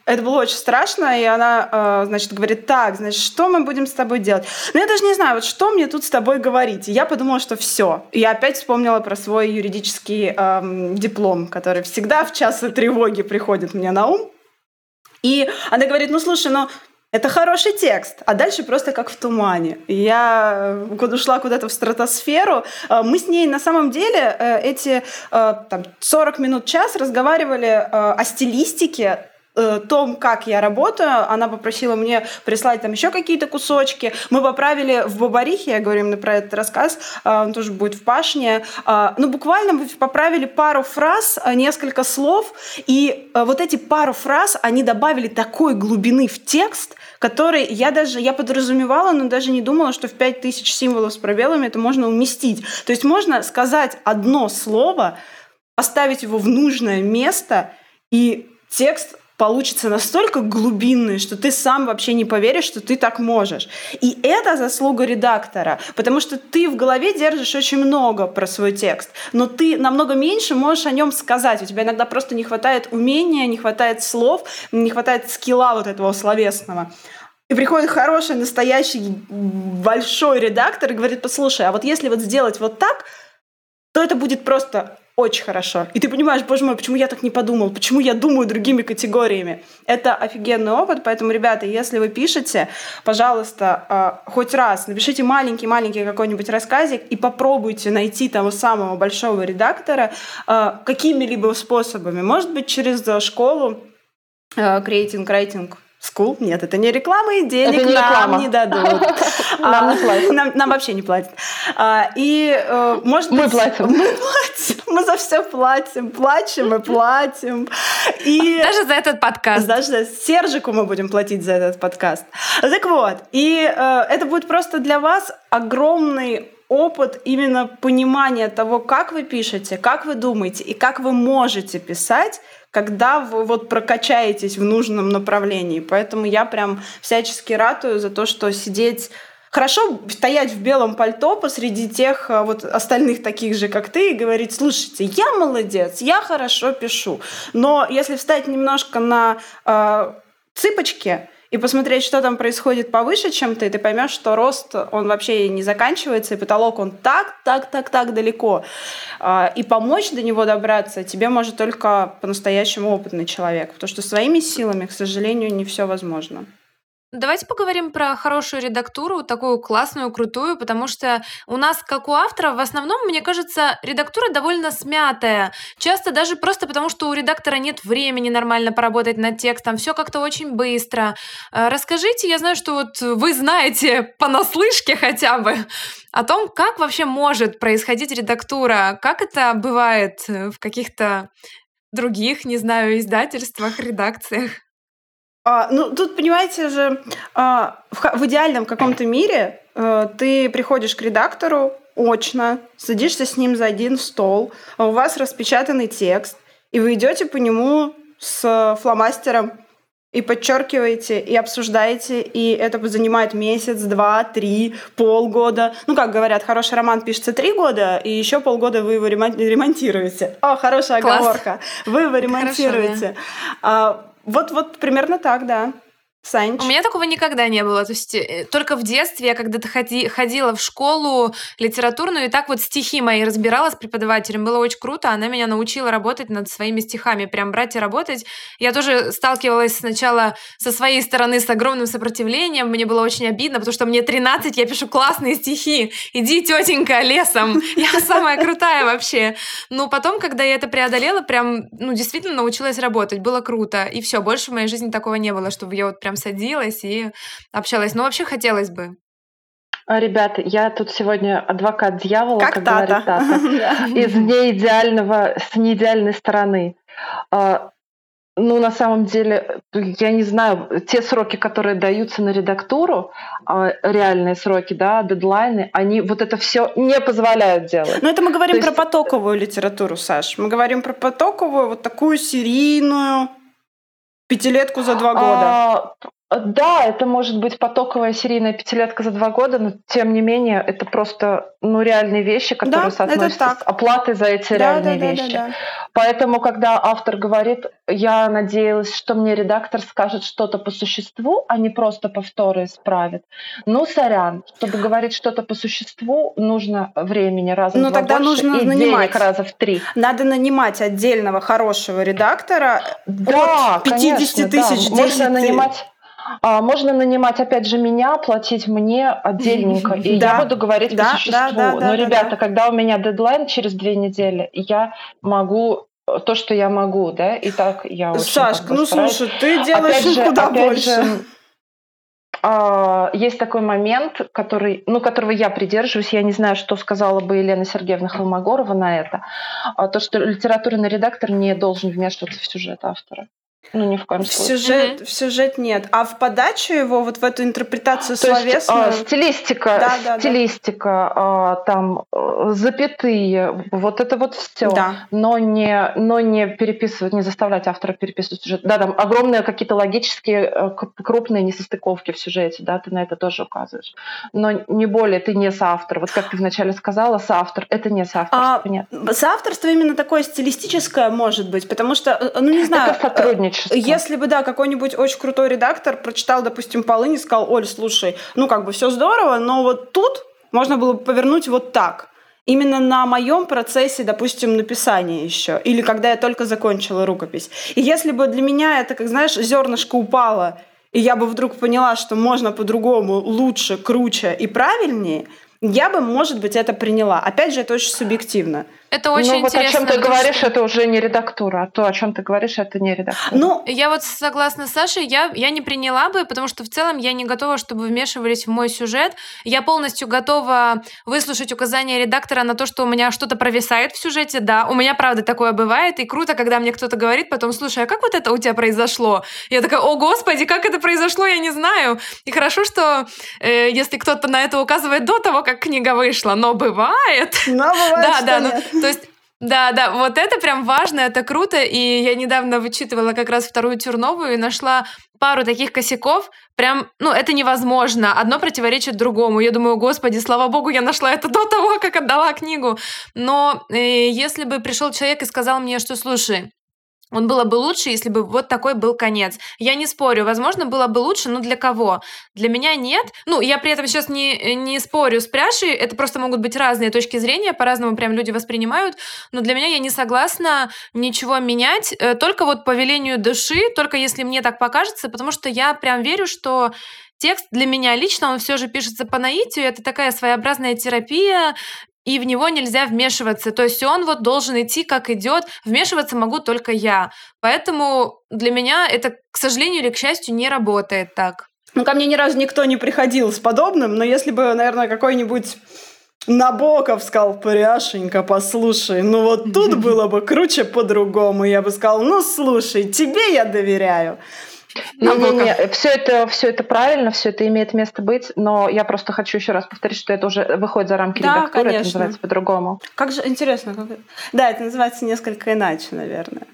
S1: Это было очень страшно, и она, э, значит, говорит, так, значит, что мы будем с тобой делать? Ну, я даже не знаю, вот что мне тут с тобой говорить. И я подумала, что все. И я опять вспомнила про свой юридический эм, диплом, который всегда в часы тревоги приходит мне на ум. И она говорит, ну, слушай, ну, это хороший текст, а дальше просто как в тумане. Я э, ушла куда-то в стратосферу. Э, мы с ней на самом деле э, эти там, 40 минут, час разговаривали о стилистике том, как я работаю, она попросила мне прислать там еще какие-то кусочки. Мы поправили в Бабарихе, я говорю именно про этот рассказ, он тоже будет в Пашне. Ну, буквально мы поправили пару фраз, несколько слов, и вот эти пару фраз, они добавили такой глубины в текст, который я даже, я подразумевала, но даже не думала, что в 5000 символов с пробелами это можно уместить. То есть можно сказать одно слово, поставить его в нужное место, и текст получится настолько глубинный, что ты сам вообще не поверишь, что ты так можешь. И это заслуга редактора, потому что ты в голове держишь очень много про свой текст, но ты намного меньше можешь о нем сказать. У тебя иногда просто не хватает умения, не хватает слов, не хватает скилла вот этого словесного. И приходит хороший, настоящий, большой редактор и говорит, послушай, а вот если вот сделать вот так, то это будет просто очень хорошо. И ты понимаешь, боже мой, почему я так не подумал, почему я думаю другими категориями. Это офигенный опыт, поэтому, ребята, если вы пишете, пожалуйста, э, хоть раз напишите маленький-маленький какой-нибудь рассказик и попробуйте найти того самого большого редактора э, какими-либо способами. Может быть, через школу, креатинг, рейтинг, School? Нет, это не реклама, и денег это не нам реклама. не дадут. <laughs>
S2: Нам не платят.
S1: Нам вообще не платят. А, и, э, может
S2: быть... Мы платим.
S1: Мы платим. Мы за все платим. Плачем и платим.
S3: И... <laughs> Даже за этот подкаст.
S1: Даже за Сержику мы будем платить за этот подкаст. Так вот, и э, это будет просто для вас огромный опыт именно понимания того, как вы пишете, как вы думаете и как вы можете писать, когда вы вот прокачаетесь в нужном направлении. Поэтому я прям всячески ратую за то, что сидеть Хорошо стоять в белом пальто посреди тех э, вот остальных таких же, как ты, и говорить, слушайте, я молодец, я хорошо пишу. Но если встать немножко на э, цыпочки, и посмотреть, что там происходит повыше, чем ты, ты поймешь, что рост, он вообще не заканчивается, и потолок, он так, так, так, так далеко. А, и помочь до него добраться тебе может только по-настоящему опытный человек, потому что своими силами, к сожалению, не все возможно.
S3: Давайте поговорим про хорошую редактуру, такую классную, крутую, потому что у нас, как у автора, в основном, мне кажется, редактура довольно смятая. Часто даже просто потому, что у редактора нет времени нормально поработать над текстом, все как-то очень быстро. Э, расскажите, я знаю, что вот вы знаете <laughs> понаслышке хотя бы о том, как вообще может происходить редактура, как это бывает в каких-то других, не знаю, издательствах, редакциях.
S1: А, ну, тут, понимаете же, а, в, в идеальном каком-то мире а, ты приходишь к редактору очно, садишься с ним за один стол, а у вас распечатанный текст, и вы идете по нему с фломастером и подчеркиваете, и обсуждаете, и это занимает месяц, два, три, полгода. Ну, как говорят, хороший роман пишется три года, и еще полгода вы его ремонтируете. О, хорошая Класс. оговорка. Вы его ремонтируете. Хорошо, да. Вот, вот примерно так, да. Санч.
S3: У меня такого никогда не было. То есть э, только в детстве я когда-то ходи, ходила в школу литературную и так вот стихи мои разбирала с преподавателем. Было очень круто. Она меня научила работать над своими стихами, прям брать и работать. Я тоже сталкивалась сначала со своей стороны с огромным сопротивлением. Мне было очень обидно, потому что мне 13, я пишу классные стихи. Иди, тетенька, лесом. <laughs> Я самая крутая вообще. Но потом, когда я это преодолела, прям, ну, действительно научилась работать. Было круто. И все, больше в моей жизни такого не было, чтобы я вот прям прям садилась и общалась. Но вообще хотелось бы.
S2: А, ребята, я тут сегодня адвокат дьявола, как, как говорит Тата, <laughs> из неидеального, с неидеальной стороны. А, ну, на самом деле, я не знаю, те сроки, которые даются на редактуру, а, реальные сроки, да, дедлайны, они вот это все не позволяют делать.
S1: Но это мы говорим То про есть... потоковую литературу, Саш. Мы говорим про потоковую, вот такую серийную, Пятилетку за два года.
S2: А, да, это может быть потоковая серийная пятилетка за два года, но тем не менее это просто ну, реальные вещи, которые да, соотносятся с оплатой за эти да, реальные да, вещи. Да, да, да. Поэтому, когда автор говорит, я надеялась, что мне редактор скажет что-то по существу, а не просто повторы исправит. Ну, сорян, чтобы говорить что-то по существу, нужно времени раза
S1: ну,
S2: в два
S1: тогда
S2: больше
S1: нужно
S2: и
S1: нанимать.
S2: денег раза в три.
S1: Надо нанимать отдельного хорошего редактора да, от 50 конечно, тысяч
S2: да. Можно нанимать можно нанимать, опять же, меня, платить мне отдельненько, и да. я буду говорить да, по существу. Да, Но, ребята, да. когда у меня дедлайн через две недели, я могу э, то, что я могу, да, и так я очень
S1: Сашка, ну слушай, ты делаешь опять же, куда опять больше. Же,
S2: а, есть такой момент, который, ну, которого я придерживаюсь, я не знаю, что сказала бы Елена Сергеевна Холмогорова на это, а то, что литературный редактор не должен вмешиваться в сюжет автора. Ну, ни в коем
S1: в случае. Сюжет, mm-hmm. В сюжет нет. А в подачу его, вот в эту интерпретацию То словесную...
S2: Есть, а, стилистика, да, да, стилистика, да. А, там, э, запятые, вот это вот все. Да. Но, не, но не переписывать, не заставлять автора переписывать сюжет. Да, там огромные какие-то логические, э, крупные несостыковки в сюжете, да, ты на это тоже указываешь. Но не более, ты не соавтор. Вот как ты вначале сказала, соавтор. Это не соавторство, а, нет.
S1: Соавторство именно такое стилистическое может быть, потому что, э, ну, не знаю...
S2: Это сотрудничество
S1: сотрудничество. Если бы, да, какой-нибудь очень крутой редактор прочитал, допустим, Полынь и сказал, Оль, слушай, ну как бы все здорово, но вот тут можно было бы повернуть вот так. Именно на моем процессе, допустим, написания еще. Или когда я только закончила рукопись. И если бы для меня это, как знаешь, зернышко упало, и я бы вдруг поняла, что можно по-другому, лучше, круче и правильнее, я бы, может быть, это приняла. Опять же, это очень субъективно.
S3: Это очень
S2: ну,
S3: интересно.
S2: Вот о чем ты говоришь, что... это уже не редактура, а то, о чем ты говоришь, это не редактура.
S3: Ну, я вот согласна с Сашей, я, я не приняла бы, потому что в целом я не готова, чтобы вмешивались в мой сюжет. Я полностью готова выслушать указания редактора на то, что у меня что-то провисает в сюжете. Да, у меня правда такое бывает, и круто, когда мне кто-то говорит потом, слушай, а как вот это у тебя произошло? Я такая, о господи, как это произошло, я не знаю. И хорошо, что э, если кто-то на это указывает до того, как книга вышла, но бывает.
S1: Но бывает, да, да, ну,
S3: то есть да, да, вот это прям важно, это круто. И я недавно вычитывала как раз вторую Тюрновую и нашла пару таких косяков. Прям, ну, это невозможно. Одно противоречит другому. Я думаю, господи, слава богу, я нашла это до того, как отдала книгу. Но э, если бы пришел человек и сказал мне, что, слушай, он было бы лучше, если бы вот такой был конец. Я не спорю, возможно, было бы лучше, но для кого? Для меня нет. Ну, я при этом сейчас не, не спорю с Пряшей, это просто могут быть разные точки зрения, по-разному прям люди воспринимают, но для меня я не согласна ничего менять, э, только вот по велению души, только если мне так покажется, потому что я прям верю, что текст для меня лично, он все же пишется по наитию, это такая своеобразная терапия, и в него нельзя вмешиваться. То есть он вот должен идти, как идет. Вмешиваться могу только я. Поэтому для меня это, к сожалению или к счастью, не работает так.
S1: Ну, ко мне ни разу никто не приходил с подобным, но если бы, наверное, какой-нибудь Набоков сказал, Пряшенька, послушай, ну вот тут <laughs> было бы круче по-другому. Я бы сказал, ну слушай, тебе я доверяю.
S2: Не, не, не, все это, все это правильно, все это имеет место быть, но я просто хочу еще раз повторить, что это уже выходит за рамки да, редактуры, конечно. это называется по-другому.
S1: Как же интересно. Как... Да, это называется несколько иначе, наверное.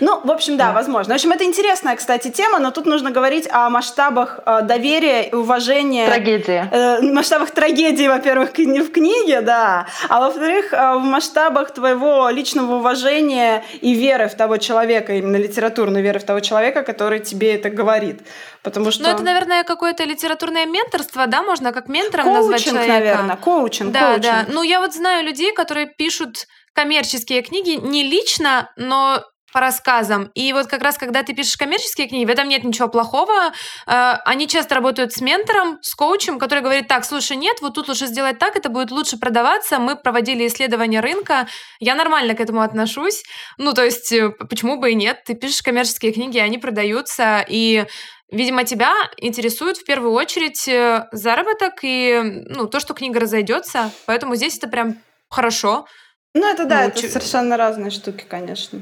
S1: Ну, в общем, да, да, возможно. В общем, это интересная, кстати, тема, но тут нужно говорить о масштабах э, доверия и уважения.
S2: Трагедии.
S1: Э, масштабах трагедии, во-первых, не в книге, да, а во-вторых, э, в масштабах твоего личного уважения и веры в того человека, именно литературной веры в того человека, который тебе это говорит. Потому что...
S3: Ну, это, наверное, какое-то литературное менторство, да, можно как ментором коучинг, назвать человека.
S1: наверное, коучинг,
S3: да,
S1: коучинг.
S3: Да, Ну, я вот знаю людей, которые пишут коммерческие книги не лично, но по рассказам. И вот как раз, когда ты пишешь коммерческие книги, в этом нет ничего плохого. Э, они часто работают с ментором, с коучем, который говорит, так, слушай, нет, вот тут лучше сделать так, это будет лучше продаваться. Мы проводили исследование рынка. Я нормально к этому отношусь. Ну, то есть, э, почему бы и нет? Ты пишешь коммерческие книги, они продаются, и Видимо, тебя интересует в первую очередь э, заработок и ну, то, что книга разойдется. Поэтому здесь это прям хорошо.
S1: Ну, это да, ну, это ч... совершенно разные штуки, конечно.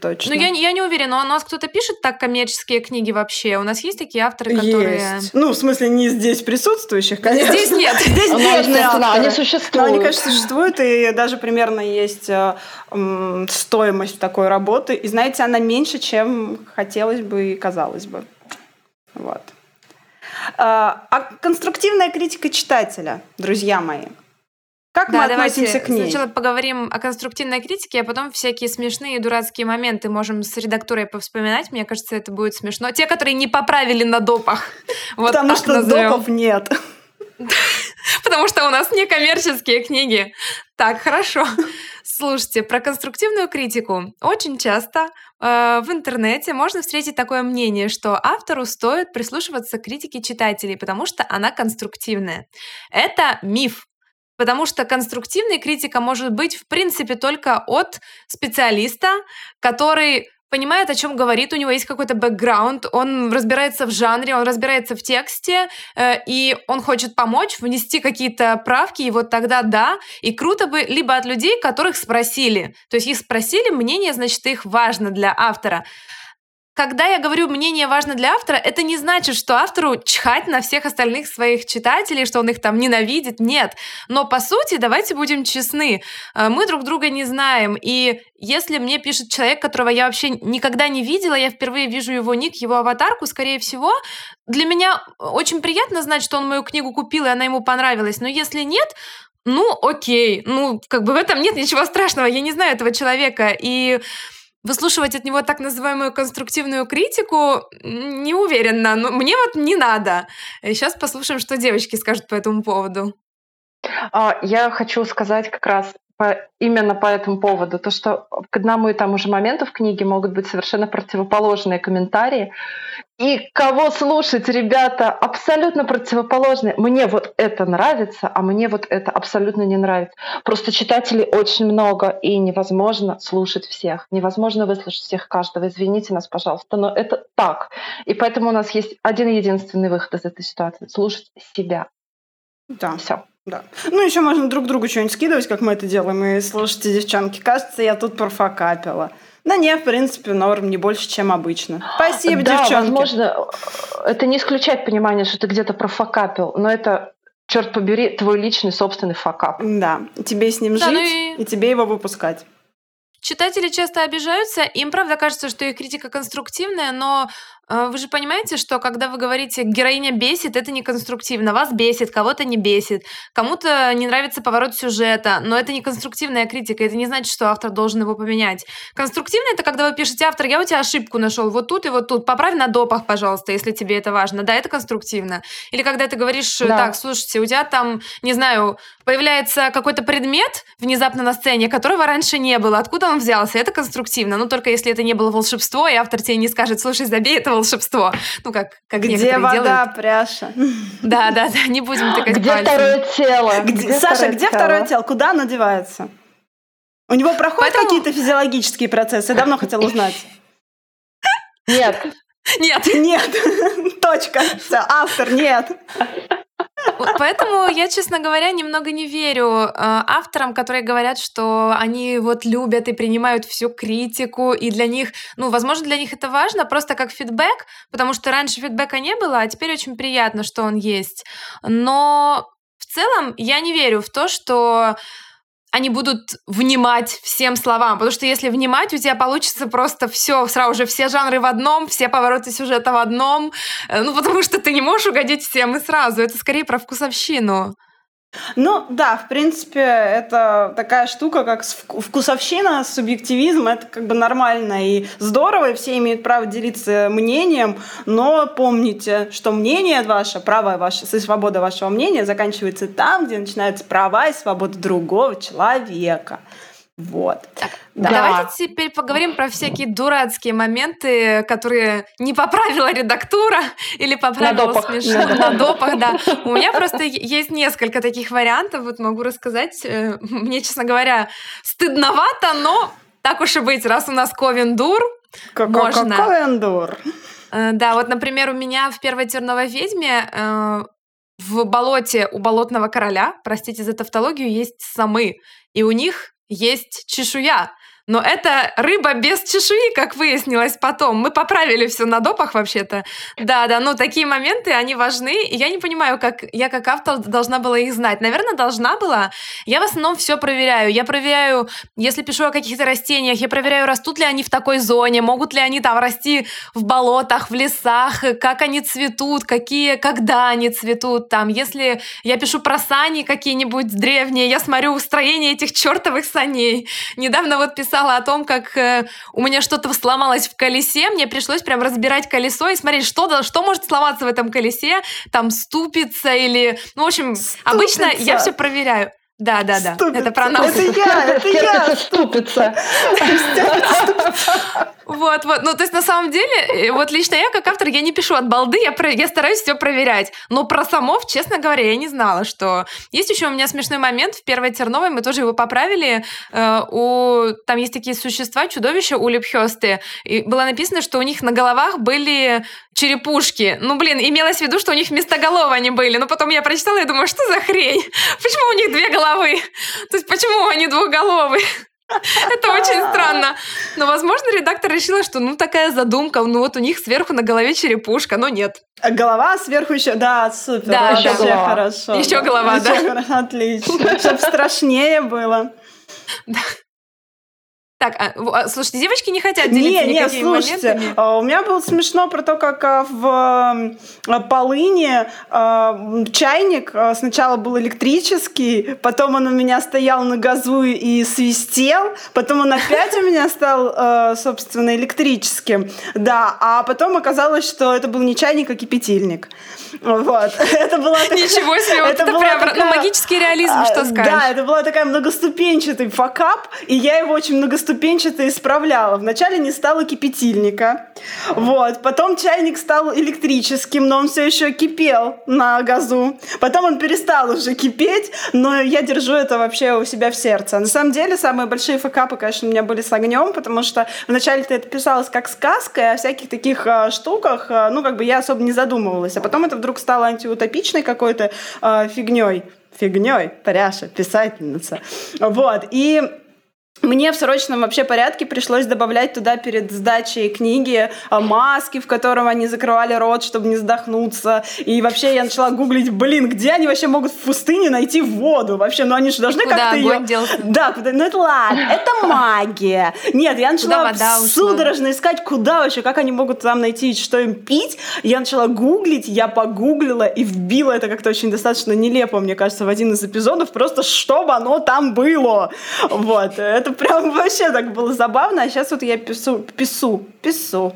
S1: Точно.
S3: Ну, я, я не уверена, у нас кто-то пишет так коммерческие книги вообще? У нас есть такие авторы, которые...
S1: Есть. Ну, в смысле, не здесь присутствующих, конечно. <laughs>
S3: Здесь нет.
S1: Здесь бедные авторы.
S2: Они существуют. Но
S1: они, конечно, существуют, и даже примерно есть э, стоимость такой работы. И, знаете, она меньше, чем хотелось бы и казалось бы. Вот. А, а конструктивная критика читателя, друзья мои – как да, мы относимся к ней?
S3: Сначала поговорим о конструктивной критике, а потом всякие смешные и дурацкие моменты можем с редактурой повспоминать. Мне кажется, это будет смешно. Те, которые не поправили на допах. <laughs>
S1: Вот Потому что назовем. допов нет. <laughs>
S3: Потому что у нас не коммерческие книги. Так, хорошо. Слушайте, про конструктивную критику. Очень часто э, в интернете можно встретить такое мнение, что автору стоит прислушиваться к критике читателей, потому что она конструктивная. Это миф. Потому что конструктивная критика может быть, в принципе, только от специалиста, который понимает, о чем говорит, у него есть какой-то бэкграунд, он разбирается в жанре, он разбирается в тексте, э, и он хочет помочь, внести какие-то правки, и вот тогда да. И круто бы либо от людей, которых спросили. То есть их спросили, мнение, значит, их важно для автора. Когда я говорю «мнение важно для автора», это не значит, что автору чхать на всех остальных своих читателей, что он их там ненавидит. Нет. Но, по сути, давайте будем честны. Э, мы друг друга не знаем. И если мне пишет человек, которого я вообще никогда не видела, я впервые вижу его ник, его аватарку, скорее всего, для меня очень приятно знать, что он мою книгу купил, и она ему понравилась. Но если нет, ну, окей. Ну, как бы в этом нет ничего страшного. Я не знаю этого человека. И выслушивать от него так называемую конструктивную критику не уверена, но мне вот не надо. Сейчас послушаем, что девочки скажут по этому поводу.
S2: А, я хочу сказать как раз по, именно по этому поводу, то, что к одному и тому же моменту в книге могут быть совершенно противоположные комментарии. И кого слушать, ребята, абсолютно противоположные. Мне вот это нравится, а мне вот это абсолютно не нравится. Просто читателей очень много, и невозможно слушать всех. Невозможно выслушать всех каждого. Извините нас, пожалуйста, но это так. И поэтому у нас есть один единственный выход из этой ситуации — слушать себя.
S1: Да. Все. Да. Ну, еще можно друг другу что-нибудь скидывать, как мы это делаем. И слушайте, девчонки, кажется, я тут профокапила. Да не, в принципе, норм, не больше, чем обычно. Спасибо, да, девчонки.
S2: возможно, это не исключает понимание, что ты где-то профокапил, но это, черт побери, твой личный собственный факап.
S1: Да, тебе с ним да, жить ну и... и тебе его выпускать.
S3: Читатели часто обижаются, им правда кажется, что их критика конструктивная, но вы же понимаете, что когда вы говорите «героиня бесит», это не конструктивно. Вас бесит, кого-то не бесит, кому-то не нравится поворот сюжета, но это не конструктивная критика, это не значит, что автор должен его поменять. Конструктивно это когда вы пишете «автор, я у тебя ошибку нашел, вот тут и вот тут, поправь на допах, пожалуйста, если тебе это важно». Да, это конструктивно. Или когда ты говоришь да. «так, слушайте, у тебя там, не знаю, появляется какой-то предмет внезапно на сцене, которого раньше не было. Откуда он взялся? Это конструктивно. Ну, только если это не было волшебство, и автор тебе не скажет, слушай, забей это волшебство. Ну, как, как
S1: Где вода,
S3: делают.
S1: пряша?
S3: Да, да, да, не будем тыкать
S2: Где
S3: пальцем.
S2: второе тело?
S1: Где, Саша, где тело? второе тело? Куда оно девается? У него проходят Поэтому... какие-то физиологические процессы? Я давно хотела узнать.
S2: Нет.
S3: Нет.
S1: Нет. <laughs> Точка. Все, автор, нет.
S3: Поэтому я, честно говоря, немного не верю э, авторам, которые говорят, что они вот любят и принимают всю критику, и для них, ну, возможно, для них это важно, просто как фидбэк, потому что раньше фидбэка не было, а теперь очень приятно, что он есть. Но в целом я не верю в то, что они будут внимать всем словам. Потому что если внимать, у тебя получится просто все, сразу же все жанры в одном, все повороты сюжета в одном. Э, ну, потому что ты не можешь угодить всем и сразу. Это скорее про вкусовщину.
S1: Ну да, в принципе, это такая штука, как вкусовщина, субъективизм, это как бы нормально и здорово, и все имеют право делиться мнением, но помните, что мнение ваше, право ваше, и свобода вашего мнения заканчивается там, где начинаются права и свобода другого человека. Вот.
S3: Да. Давайте теперь поговорим про всякие дурацкие моменты, которые не поправила редактура <laughs> или поправила смешно. На допах, да. <laughs> У меня просто есть несколько таких вариантов, вот могу рассказать. Э, <laughs> мне, честно говоря, стыдновато, но так уж и быть, раз у нас Ковендур, можно.
S1: Ковендур.
S3: Э, да, вот, например, у меня в первой терновой ведьме э, в болоте у болотного короля, простите за тавтологию, есть самы. И у них есть чешуя. Но это рыба без чешуи, как выяснилось потом. Мы поправили все на допах вообще-то. Да, да, ну такие моменты, они важны. И я не понимаю, как я как автор должна была их знать. Наверное, должна была. Я в основном все проверяю. Я проверяю, если пишу о каких-то растениях, я проверяю, растут ли они в такой зоне, могут ли они там расти в болотах, в лесах, как они цветут, какие, когда они цветут. Там, если я пишу про сани какие-нибудь древние, я смотрю строение этих чертовых саней. Недавно вот писала писала о том, как э, у меня что-то сломалось в колесе, мне пришлось прям разбирать колесо и смотреть, что, что может сломаться в этом колесе, там ступица или... Ну, в общем, ступица. обычно я все проверяю. Да, да, да.
S1: Ступица.
S3: Это про нас.
S1: Это я, это я.
S2: Ступица.
S3: Вот, вот. Ну, то есть, на самом деле, э, вот лично я, как автор, я не пишу от балды, я, про, я стараюсь все проверять. Но про самов, честно говоря, я не знала, что... Есть еще у меня смешной момент. В первой Терновой мы тоже его поправили. Э, у... Там есть такие существа, чудовища у Липхёсты. И было написано, что у них на головах были черепушки. Ну, блин, имелось в виду, что у них вместо голов они были. Но потом я прочитала и думаю, что за хрень? <laughs> Почему у них две головы? <laughs> То есть, почему они двухголовы? <laughs> Это очень странно. Но, возможно, редактор решила, что ну такая задумка, ну вот у них сверху на голове черепушка, но нет.
S1: А голова сверху еще, да, супер.
S3: Да,
S1: еще
S3: голова.
S1: хорошо.
S3: Еще голова, да.
S1: Хорошо, отлично. Чтобы страшнее было.
S3: Так, а, а, слушайте, девочки не хотят делиться не,
S1: не, слушайте,
S3: моментами.
S1: А, у меня было смешно про то, как а, в полыне чайник сначала был электрический, потом он у меня стоял на газу и свистел, потом он опять у меня стал, собственно, электрическим. Да, а потом оказалось, что это был не чайник, а кипятильник. Вот. <laughs> Это была
S3: Ничего себе, вот это, прям ну, магический реализм, что скажешь.
S1: Да, это была такая многоступенчатый факап, и я его очень многоступенчатый ступенчато исправляла. Вначале не стало кипятильника, вот. Потом чайник стал электрическим, но он все еще кипел на газу. Потом он перестал уже кипеть, но я держу это вообще у себя в сердце. На самом деле самые большие факапы, конечно, у меня были с огнем, потому что вначале-то это писалось как сказка, и о всяких таких э, штуках, э, ну, как бы я особо не задумывалась. А потом это вдруг стало антиутопичной какой-то э, фигней фигней, Паряша, писательница. Вот. И мне в срочном вообще порядке пришлось добавлять туда перед сдачей книги а, маски, в котором они закрывали рот, чтобы не задохнуться. И вообще я начала гуглить, блин, где они вообще могут в пустыне найти воду? Вообще, ну они же должны как-то ее...
S3: Делся?
S1: Да, куда... ну это ладно, это <laughs> магия. Нет, я начала судорожно искать, куда вообще, как они могут там найти, что им пить. Я начала гуглить, я погуглила и вбила это как-то очень достаточно нелепо, мне кажется, в один из эпизодов, просто чтобы оно там было. Вот, это прям вообще так было забавно. А сейчас вот я пису, пису, пису,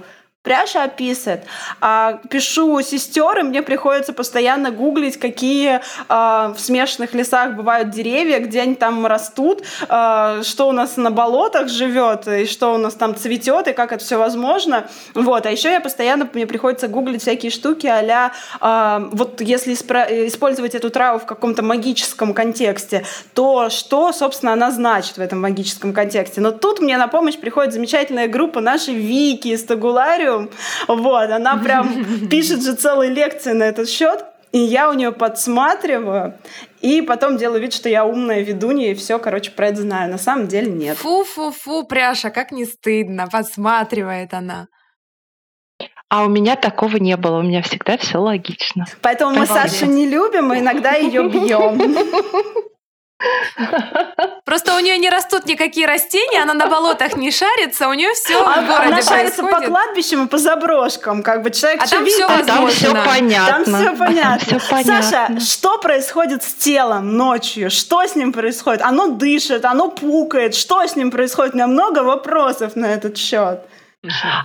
S1: пряжа описывает. А пишу сестер, и мне приходится постоянно гуглить, какие а, в смешанных лесах бывают деревья, где они там растут, а, что у нас на болотах живет, и что у нас там цветет, и как это все возможно. Вот. А еще я постоянно, мне приходится гуглить всякие штуки а а, вот если использовать эту траву в каком-то магическом контексте, то что, собственно, она значит в этом магическом контексте. Но тут мне на помощь приходит замечательная группа нашей Вики из Тагулариум. Вот, она прям <laughs> пишет же целые лекции на этот счет. И я у нее подсматриваю, и потом делаю вид, что я умная ведунья, и все, короче, про это знаю. На самом деле нет.
S3: Фу-фу-фу, Пряша, как не стыдно, подсматривает она.
S2: А у меня такого не было, у меня всегда все логично.
S1: Поэтому мы Сашу не любим, и иногда ее бьем. <laughs>
S3: Просто у нее не растут никакие растения, она на болотах не шарится, у нее все а, в городе
S1: Она шарится по кладбищам и по заброшкам, как бы человек
S3: а там все а
S2: там все понятно.
S1: Там все понятно. Саша, что происходит с телом ночью? Что с ним происходит? Оно дышит, оно пукает. Что с ним происходит? У меня много вопросов на этот счет.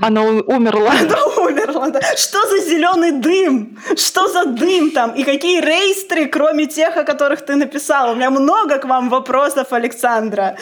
S2: Она умерла. <laughs>
S1: Она умерла, да. Что за зеленый дым? Что за дым там? И какие рейстры, кроме тех, о которых ты написала? У меня много к вам вопросов, Александра.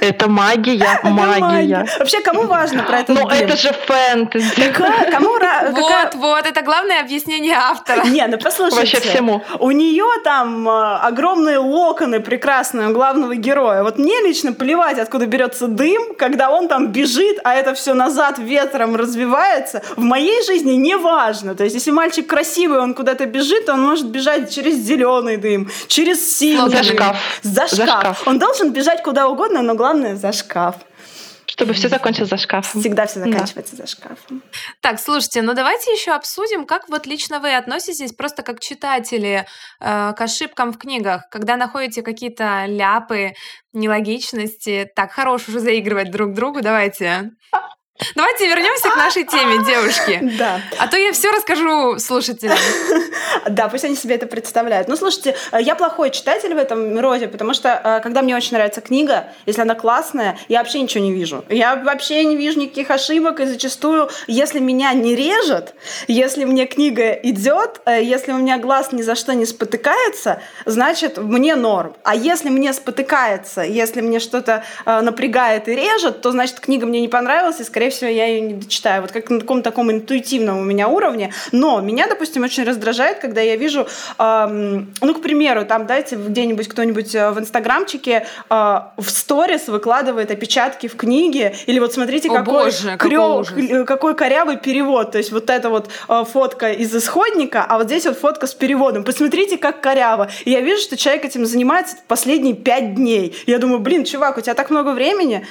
S2: Это магия, <laughs> магия.
S1: Вообще, кому важно про это?
S2: Ну, это же фэнтези.
S1: Кому <laughs>
S3: Вот, вот, это главное объяснение автора.
S1: Не, ну послушайте.
S2: Вообще всему.
S1: У нее там э, огромные локоны прекрасные у главного героя. Вот мне лично плевать, откуда берется дым, когда он там бежит, а это все на назад ветром развивается, в моей жизни не важно. То есть, если мальчик красивый, он куда-то бежит, он может бежать через зеленый дым, через силу.
S2: За шкаф.
S1: За шкаф. За шкаф. Он должен бежать куда угодно, но главное за шкаф.
S2: Чтобы все закончилось за шкафом.
S1: Всегда все заканчивается да. за шкафом.
S3: Так, слушайте, ну давайте еще обсудим, как вот лично вы относитесь просто как читатели э, к ошибкам в книгах, когда находите какие-то ляпы, нелогичности. Так, хорош уже заигрывать друг другу, давайте. Давайте вернемся к нашей теме, девушки. <laughs>
S1: Да.
S3: А то я все расскажу слушателям. <laughs>
S1: Да, пусть они себе это представляют. Ну, слушайте, э, я плохой читатель в этом роде, потому что э, когда мне очень нравится книга, если она классная, я вообще ничего не вижу. Я вообще не вижу никаких ошибок, и зачастую, если меня не режет, если мне книга идет, э, если у меня глаз ни за что не спотыкается, значит, мне норм. А если мне спотыкается, если мне что-то напрягает и режет, то значит, книга мне не понравилась, и, скорее скорее всего, я ее не дочитаю. Вот как на таком таком интуитивном у меня уровне. Но меня, допустим, очень раздражает, когда я вижу, эм, ну, к примеру, там, дайте где-нибудь кто-нибудь э, в инстаграмчике э, в сторис выкладывает опечатки в книге, или вот смотрите, О, какой,
S3: боже, крё, какой,
S1: какой корявый перевод. То есть вот эта вот э, фотка из исходника, а вот здесь вот фотка с переводом. Посмотрите, как коряво. И я вижу, что человек этим занимается последние пять дней. Я думаю, блин, чувак, у тебя так много времени,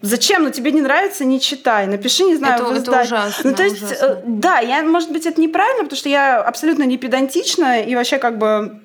S1: Зачем? Ну тебе не нравится, не читай. Напиши, не знаю,
S3: это, это ужасно.
S1: Ну то есть,
S3: ужасно.
S1: Э, да, я, может быть, это неправильно, потому что я абсолютно не педантична и вообще как бы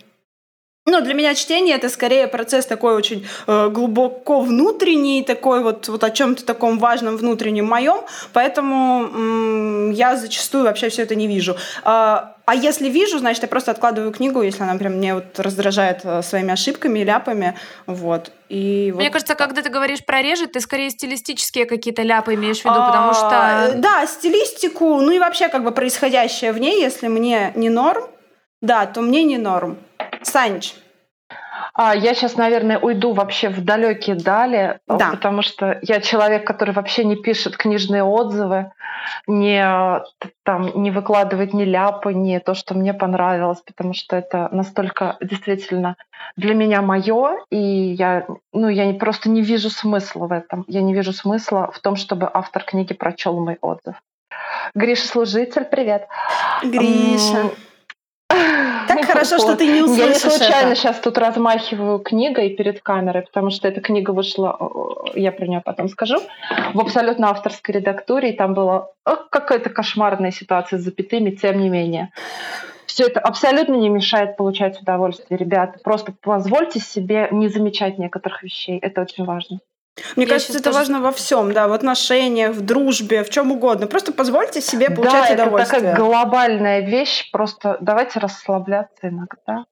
S1: ну, для меня чтение это скорее процесс такой очень э, глубоко внутренний, такой вот, вот о чем-то таком важном внутреннем моем, поэтому м- я зачастую вообще все это не вижу. А, а если вижу, значит, я просто откладываю книгу, если она прям мне вот раздражает э, своими ошибками, ляпами, вот. И
S3: Мне
S1: вот
S3: кажется, когда ты говоришь про режет, ты скорее стилистические какие-то ляпы имеешь в виду, а, потому что...
S1: Да, стилистику, ну и вообще как бы происходящее в ней, если мне не норм, да, то мне не норм. Санич.
S2: А, я сейчас, наверное, уйду вообще в далекие дали,
S1: да.
S2: потому что я человек, который вообще не пишет книжные отзывы, не, там, не выкладывает ни ляпы, ни то, что мне понравилось, потому что это настолько действительно для меня мое, и я, ну, я просто не вижу смысла в этом. Я не вижу смысла в том, чтобы автор книги прочел мой отзыв. Гриша Служитель, привет.
S1: Гриша. Так хорошо, что ты не услышишь
S2: Я не случайно
S1: это.
S2: сейчас тут размахиваю книгой перед камерой, потому что эта книга вышла, я про нее потом скажу, в абсолютно авторской редактуре, и там была какая-то кошмарная ситуация с запятыми, тем не менее. Все это абсолютно не мешает получать удовольствие, ребята. Просто позвольте себе не замечать некоторых вещей. Это очень важно.
S1: Мне Я кажется, это тоже... важно во всем, да, в отношениях, в дружбе, в чем угодно. Просто позвольте себе получать
S2: да,
S1: удовольствие.
S2: Это такая глобальная вещь. Просто давайте расслабляться иногда.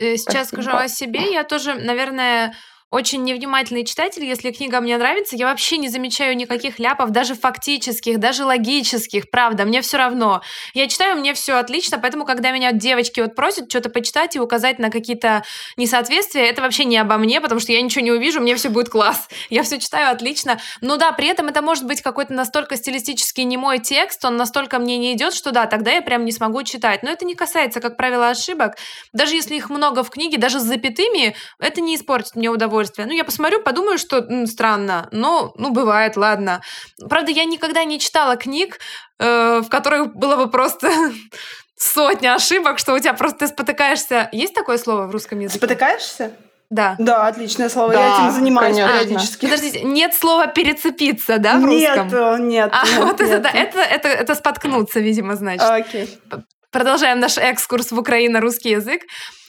S3: Э, сейчас Спасибо. скажу о себе. Я тоже, наверное, очень невнимательный читатель, если книга мне нравится, я вообще не замечаю никаких ляпов, даже фактических, даже логических, правда, мне все равно. Я читаю, мне все отлично, поэтому, когда меня девочки вот просят что-то почитать и указать на какие-то несоответствия, это вообще не обо мне, потому что я ничего не увижу, мне все будет класс. <laughs> Я все читаю отлично. Но да, при этом это может быть какой-то настолько стилистически не мой текст, он настолько мне не идет, что да, тогда я прям не смогу читать. Но это не касается, как правило, ошибок. Даже если их много в книге, даже с запятыми, это не испортит мне удовольствие. Ну, я посмотрю, подумаю, что м, странно, но, ну, бывает, ладно. Правда, я никогда не читала книг, э, в которых было бы просто <laughs> сотня ошибок, что у тебя просто ты спотыкаешься. Есть такое слово в русском языке?
S1: Спотыкаешься?
S3: Да.
S1: Да, отличное слово. Да, я этим занимаюсь конечно. периодически.
S3: Подождите, нет слова перецепиться, да, в русском?
S1: Нет, нет.
S3: А,
S1: нет,
S3: вот нет. Это, это, это, это споткнуться, видимо, значит.
S1: Окей.
S3: Продолжаем наш экскурс в украино-русский язык.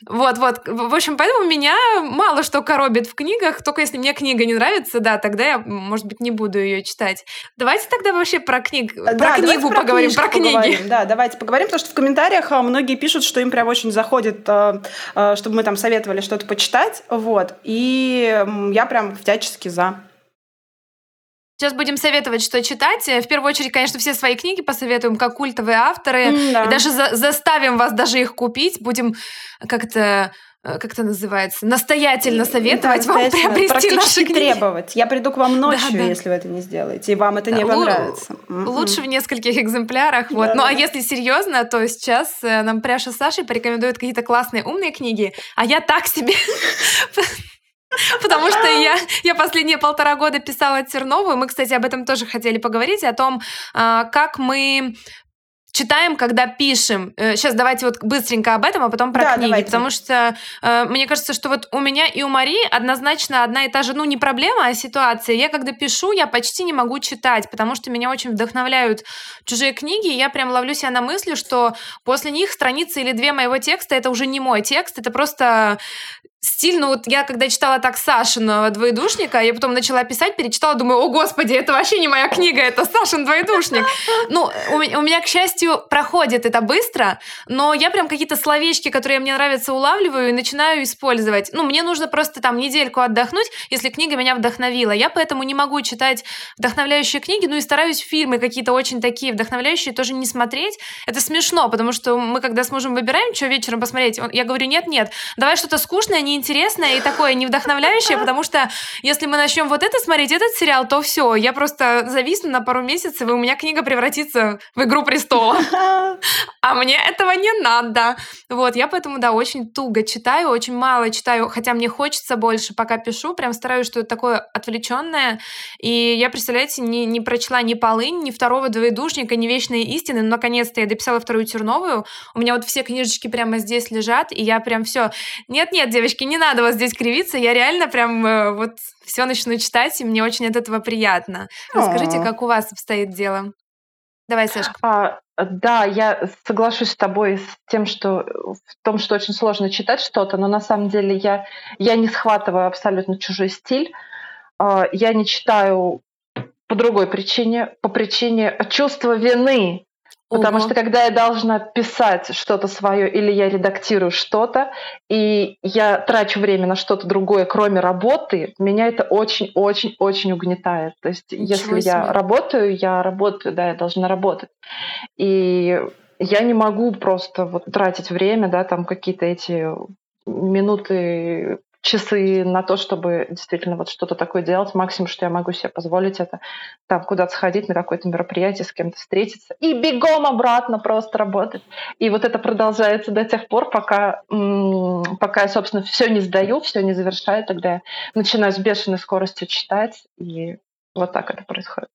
S3: Вот, вот. В общем, поэтому меня мало что коробит в книгах, только если мне книга не нравится, да, тогда я, может быть, не буду ее читать. Давайте тогда вообще про книг, да, про книгу про поговорим, про книги. Поговорим.
S1: Да, давайте поговорим, потому что в комментариях а, многие пишут, что им прям очень заходит, а, а, чтобы мы там советовали что-то почитать, вот. И я прям всячески за.
S3: Сейчас будем советовать, что читать. В первую очередь, конечно, все свои книги посоветуем, как культовые авторы. да. И даже за заставим вас даже их купить. Будем как-то э, как это называется, настоятельно советовать да, вам приобрести наши книги.
S1: требовать. Я приду к вам ночью, да, да. если вы это не сделаете, и вам это не понравится.
S3: Лучше в нескольких экземплярах. Вот. Да, ну, а если серьезно, то сейчас э, нам Пряша с Сашей порекомендуют какие-то классные умные книги, а я так себе <laughs> Потому что я, я последние полтора года писала Тернову. Мы, кстати, об этом тоже хотели поговорить, о том, а, как мы читаем, когда пишем. Сейчас э, давайте вот быстренько об этом, а потом про да, книги. Давайте. Потому что э, мне кажется, что вот у меня и у Марии однозначно одна и та же, ну, не проблема, а ситуация. Я когда пишу, я почти не могу читать, потому что меня очень вдохновляют чужие книги, и я прям ловлю себя на мысли, что после них страница или две моего текста это уже не мой текст, это просто стиль, ну вот я когда читала так Сашиного двоедушника, я потом начала писать, перечитала, думаю, о господи, это вообще не моя книга, это Сашин двоедушник. Ну, у, у меня, к счастью, проходит это быстро, но я прям какие-то словечки, которые мне нравятся, улавливаю и начинаю использовать. Ну, мне нужно просто там недельку отдохнуть, если книга меня вдохновила. Я поэтому не могу читать вдохновляющие книги, ну и стараюсь фильмы какие-то очень такие вдохновляющие тоже не смотреть. Это смешно, потому что мы, когда с мужем выбираем, что вечером посмотреть, я говорю, нет-нет, давай что-то скучное, неинтересное и такое не вдохновляющее, <laughs> потому что если мы начнем вот это смотреть, этот сериал, то все, я просто зависну на пару месяцев, и у меня книга превратится в «Игру престола». <laughs> А мне этого не надо. Вот, я поэтому, да, очень туго читаю, очень мало читаю, хотя мне хочется больше, пока пишу, прям стараюсь, что это такое отвлеченное. И я, представляете, не, не прочла ни «Полынь», ни второго «Двоедушника», ни «Вечные истины», но наконец-то я дописала вторую «Терновую». У меня вот все книжечки прямо здесь лежат, и я прям все. Нет-нет, девочки, девочки, не надо вас здесь кривиться, я реально прям э, вот все начну читать, и мне очень от этого приятно. Расскажите, как у вас обстоит дело? Давай, Сашка.
S2: А, да, я соглашусь с тобой с тем, что в том, что очень сложно читать что-то, но на самом деле я, я не схватываю абсолютно чужой стиль. А, я не читаю по другой причине, по причине чувства вины Потому Ого. что когда я должна писать что-то свое или я редактирую что-то, и я трачу время на что-то другое, кроме работы, меня это очень-очень-очень угнетает. То есть, Ничего если себе. я работаю, я работаю, да, я должна работать. И я не могу просто вот тратить время, да, там какие-то эти минуты часы на то, чтобы действительно вот что-то такое делать. Максимум, что я могу себе позволить, это там куда-то сходить на какое-то мероприятие, с кем-то встретиться и бегом обратно просто работать. И вот это продолжается до тех пор, пока, пока я, собственно, все не сдаю, все не завершаю, тогда я начинаю с бешеной скоростью читать, и вот так это происходит.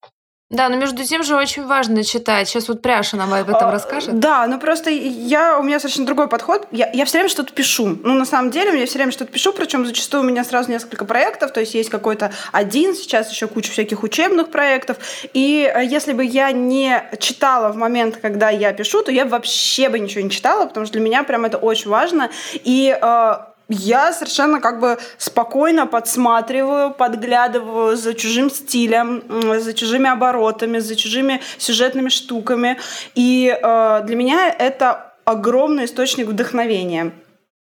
S3: Да, но между тем же очень важно читать. Сейчас вот Пряша нам об этом а, расскажет.
S1: Да, ну просто я, у меня совершенно другой подход. Я, я все время что-то пишу. Ну, на самом деле, я все время что-то пишу, причем зачастую у меня сразу несколько проектов, то есть есть какой-то один, сейчас еще куча всяких учебных проектов. И э, если бы я не читала в момент, когда я пишу, то я вообще бы ничего не читала, потому что для меня прям это очень важно. И э, я совершенно как бы спокойно подсматриваю, подглядываю за чужим стилем, за чужими оборотами, за чужими сюжетными штуками. И э, для меня это огромный источник вдохновения.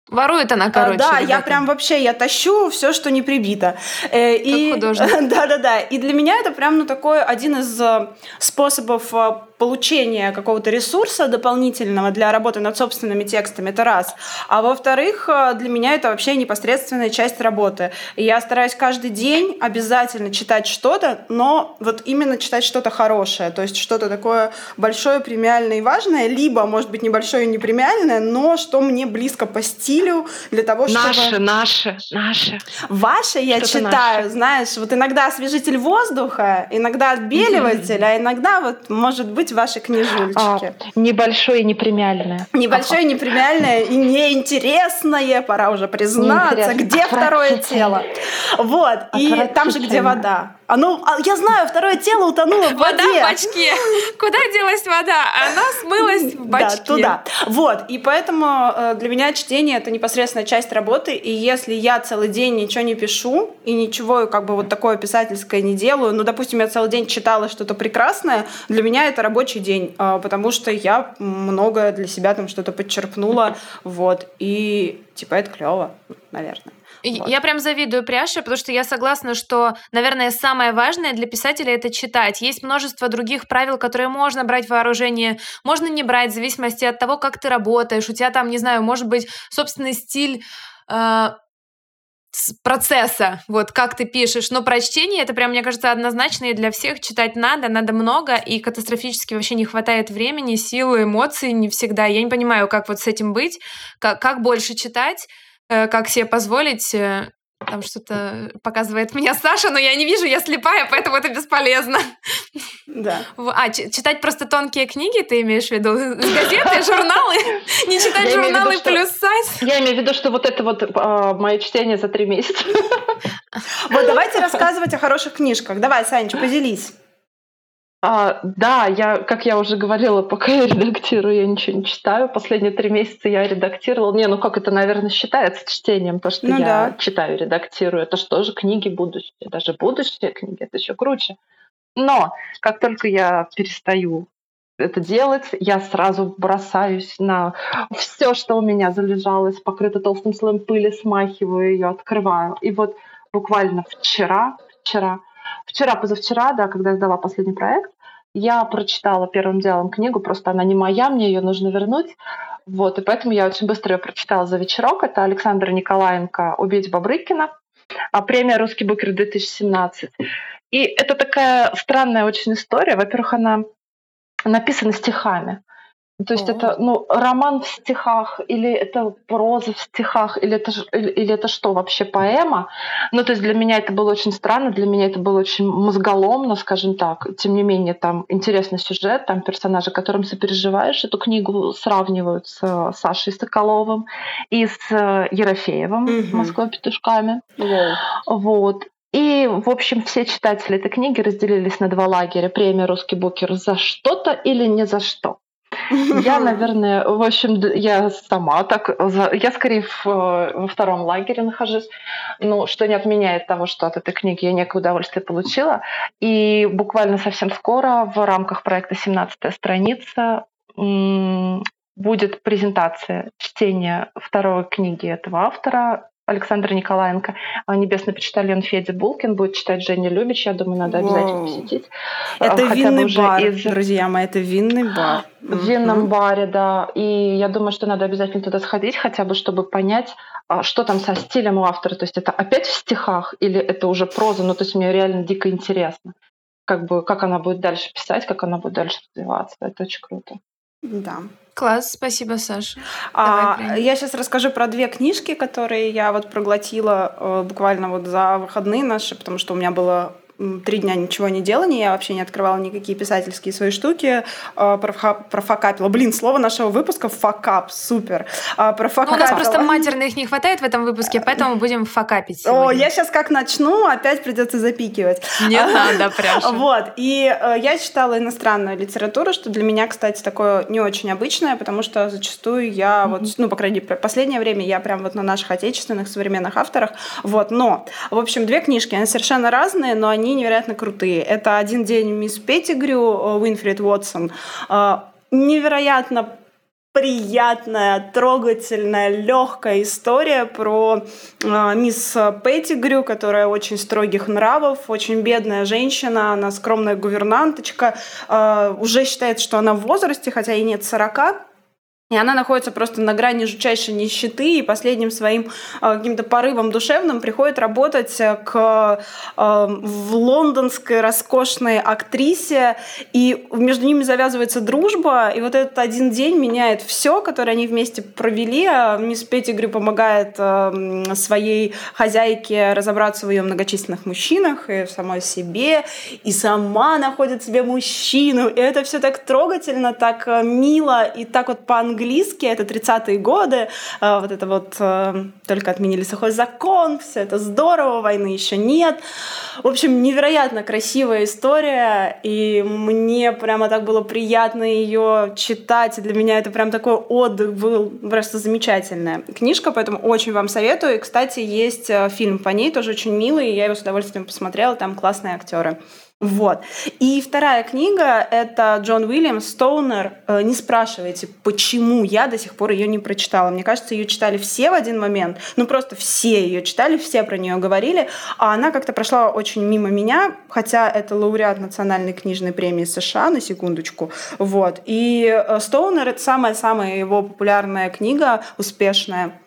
S3: Ворует она, короче.
S1: Да,
S3: ребята.
S1: я прям вообще, я тащу все, что не прибито.
S3: Э, и... <laughs>
S1: Да-да-да. И для меня это прям, ну, такой один из э, способов получения какого-то ресурса дополнительного для работы над собственными текстами, это раз. А во-вторых, э, для меня это вообще непосредственная часть работы. И я стараюсь каждый день обязательно читать что-то, но вот именно читать что-то хорошее, то есть что-то такое большое, премиальное и важное, либо, может быть, небольшое и не премиальное, но что мне близко по стилю, для того,
S2: чтобы... Наше, наше, наше.
S1: Ваше я читаю, наше. знаешь, вот иногда освежитель воздуха, иногда отбеливатель, mm-hmm. а иногда вот, может быть, быть ваши книжульчики? А,
S2: небольшое и непремиальное.
S1: Небольшое, непремиальное и неинтересное, пора уже признаться, где второе тело. Вот, и там же, где вода. Оно, а, я знаю, второе тело утонуло в воде.
S3: Вода в бачке. Куда делась вода? Она смылась в бачке.
S1: Да, туда. Вот, и поэтому э, для меня чтение — это непосредственно часть работы, и если я целый день ничего не пишу и ничего как бы вот такое писательское не делаю, ну, допустим, я целый день читала что-то прекрасное, для меня это рабочий день, а, потому что я многое для себя там что-то подчерпнула, вот, и типа это клево, наверное.
S3: Вот. Я прям завидую Пряше, потому что я согласна, что, наверное, самое важное для писателя это читать. Есть множество других правил, которые можно брать в вооружение, можно не брать, в зависимости от того, как ты работаешь. У тебя там, не знаю, может быть собственный стиль э, процесса, вот как ты пишешь. Но прочтение это прям, мне кажется, однозначно и для всех читать надо, надо много, и катастрофически вообще не хватает времени, силы, эмоций не всегда. Я не понимаю, как вот с этим быть, как, как больше читать. Э, как себе позволить э, там что-то показывает меня Саша, но я не вижу, я слепая, поэтому это бесполезно.
S1: Да.
S3: А, читать просто тонкие книги, ты имеешь в виду? Газеты, <laughs> журналы? Не читать журналы плюс сайз?
S2: Я имею в виду, что вот это вот а, мое чтение за три месяца.
S1: Вот давайте рассказывать о хороших книжках. Давай, Санечка, поделись.
S2: А, да, я, как я уже говорила, пока я редактирую, я ничего не читаю. Последние три месяца я редактировала. Не, ну как это, наверное, считается чтением, то, что ну, я да. читаю, редактирую. Это же книги будущее. Даже будущие книги, это еще круче. Но как только я перестаю это делать, я сразу бросаюсь на все, что у меня залежалось, покрыто толстым слоем пыли, смахиваю ее, открываю. И вот буквально вчера, вчера Вчера, позавчера, да, когда я сдала последний проект, я прочитала первым делом книгу, просто она не моя, мне ее нужно вернуть. Вот, и поэтому я очень быстро ее прочитала за вечерок. Это Александр Николаенко «Убить Бабрыкина», а премия «Русский букер 2017». И это такая странная очень история. Во-первых, она написана стихами. То есть это ну, роман в стихах, или это проза в стихах, или это, или, или это что, вообще поэма? Ну, то есть для меня это было очень странно, для меня это было очень мозголомно, скажем так. Тем не менее, там интересный сюжет, там персонажи, которым сопереживаешь. Эту книгу сравнивают с Сашей Соколовым и с Ерофеевым mm-hmm. «Москва петушками». Yeah. Вот. И, в общем, все читатели этой книги разделились на два лагеря. Премия «Русский букер» за что-то или не за что. Я, <laughs> наверное, в общем, я сама так, я скорее в, во втором лагере нахожусь, ну, что не отменяет того, что от этой книги я некое удовольствие получила. И буквально совсем скоро в рамках проекта «17 страница» будет презентация чтения второй книги этого автора Александра Николаенко. А «Небесный почтальон» Федя Булкин будет читать Женя Любич. Я думаю, надо обязательно посетить.
S1: Это Хотя винный бар, из... друзья мои, это винный бар.
S2: В винном баре, да. И я думаю, что надо обязательно туда сходить, хотя бы, чтобы понять, а, что там со стилем у автора. То есть это опять в стихах или это уже проза? Ну, то есть мне реально дико интересно. Как, бы, как она будет дальше писать, как она будет дальше развиваться. Это очень круто.
S1: Да.
S3: Класс, спасибо, Саша.
S1: А, я сейчас расскажу про две книжки, которые я вот проглотила э, буквально вот за выходные наши, потому что у меня было три дня ничего не делания, я вообще не открывала никакие писательские свои штуки, э, профокапила. Блин, слово нашего выпуска факап, супер.
S3: Профокапила. Ну, у нас просто матерных не хватает в этом выпуске, поэтому будем факапить сегодня.
S1: О, я сейчас как начну, опять придется запикивать.
S3: Не надо прям.
S1: Вот, и э, я читала иностранную литературу, что для меня, кстати, такое не очень обычное, потому что зачастую я вот, ну, по крайней мере, последнее время я прям вот на наших отечественных современных авторах, вот, но, в общем, две книжки, они совершенно разные, но они они невероятно крутые. Это «Один день мисс Петтигрю» э, Уинфрид Уотсон. Э, невероятно приятная, трогательная, легкая история про э, мисс Петтигрю, которая очень строгих нравов, очень бедная женщина, она скромная гувернанточка, э, уже считает, что она в возрасте, хотя и нет 40, и она находится просто на грани жутчайшей нищеты, и последним своим э, каким-то порывом душевным приходит работать э, к э, в лондонской роскошной актрисе, и между ними завязывается дружба, и вот этот один день меняет все, которое они вместе провели. А мисс Петтигрю помогает э, своей хозяйке разобраться в ее многочисленных мужчинах и в самой себе, и сама находит себе мужчину, и это все так трогательно, так э, мило и так вот по-английски по-английски, это 30-е годы, э, вот это вот э, только отменили сухой закон, все это здорово, войны еще нет. В общем, невероятно красивая история, и мне прямо так было приятно ее читать, и для меня это прям такой отдых был просто замечательная книжка, поэтому очень вам советую. И, кстати, есть э, фильм по ней, тоже очень милый, я его с удовольствием посмотрела, там классные актеры. Вот. И вторая книга — это Джон Уильямс «Стоунер». Э, не спрашивайте, почему я до сих пор ее не прочитала. Мне кажется, ее читали все в один момент. Ну, просто все ее читали, все про нее говорили. А она как-то прошла очень мимо меня, хотя это лауреат Национальной книжной премии США, на секундочку. Вот. И э, «Стоунер» — это самая-самая его популярная книга, успешная.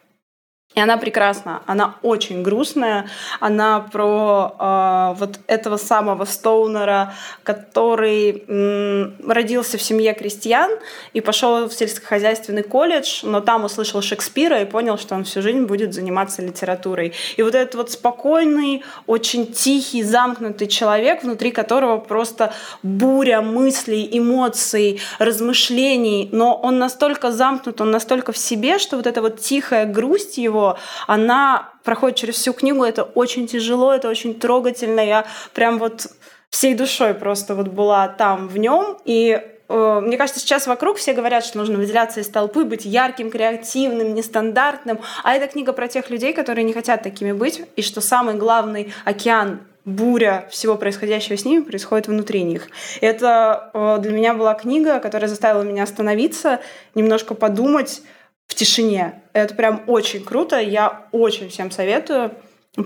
S1: И она прекрасна, она очень грустная, она про э, вот этого самого Стоунера, который м, родился в семье крестьян и пошел в сельскохозяйственный колледж, но там услышал Шекспира и понял, что он всю жизнь будет заниматься литературой. И вот этот вот спокойный, очень тихий, замкнутый человек, внутри которого просто буря мыслей, эмоций, размышлений, но он настолько замкнут, он настолько в себе, что вот эта вот тихая грусть его она проходит через всю книгу, это очень тяжело, это очень трогательно, я прям вот всей душой просто вот была там в нем, и э, мне кажется, сейчас вокруг все говорят, что нужно выделяться из толпы, быть ярким, креативным, нестандартным. А эта книга про тех людей, которые не хотят такими быть, и что самый главный океан буря всего происходящего с ними происходит внутри них. Это э, для меня была книга, которая заставила меня остановиться, немножко подумать, в тишине. Это прям очень круто, я очень всем советую.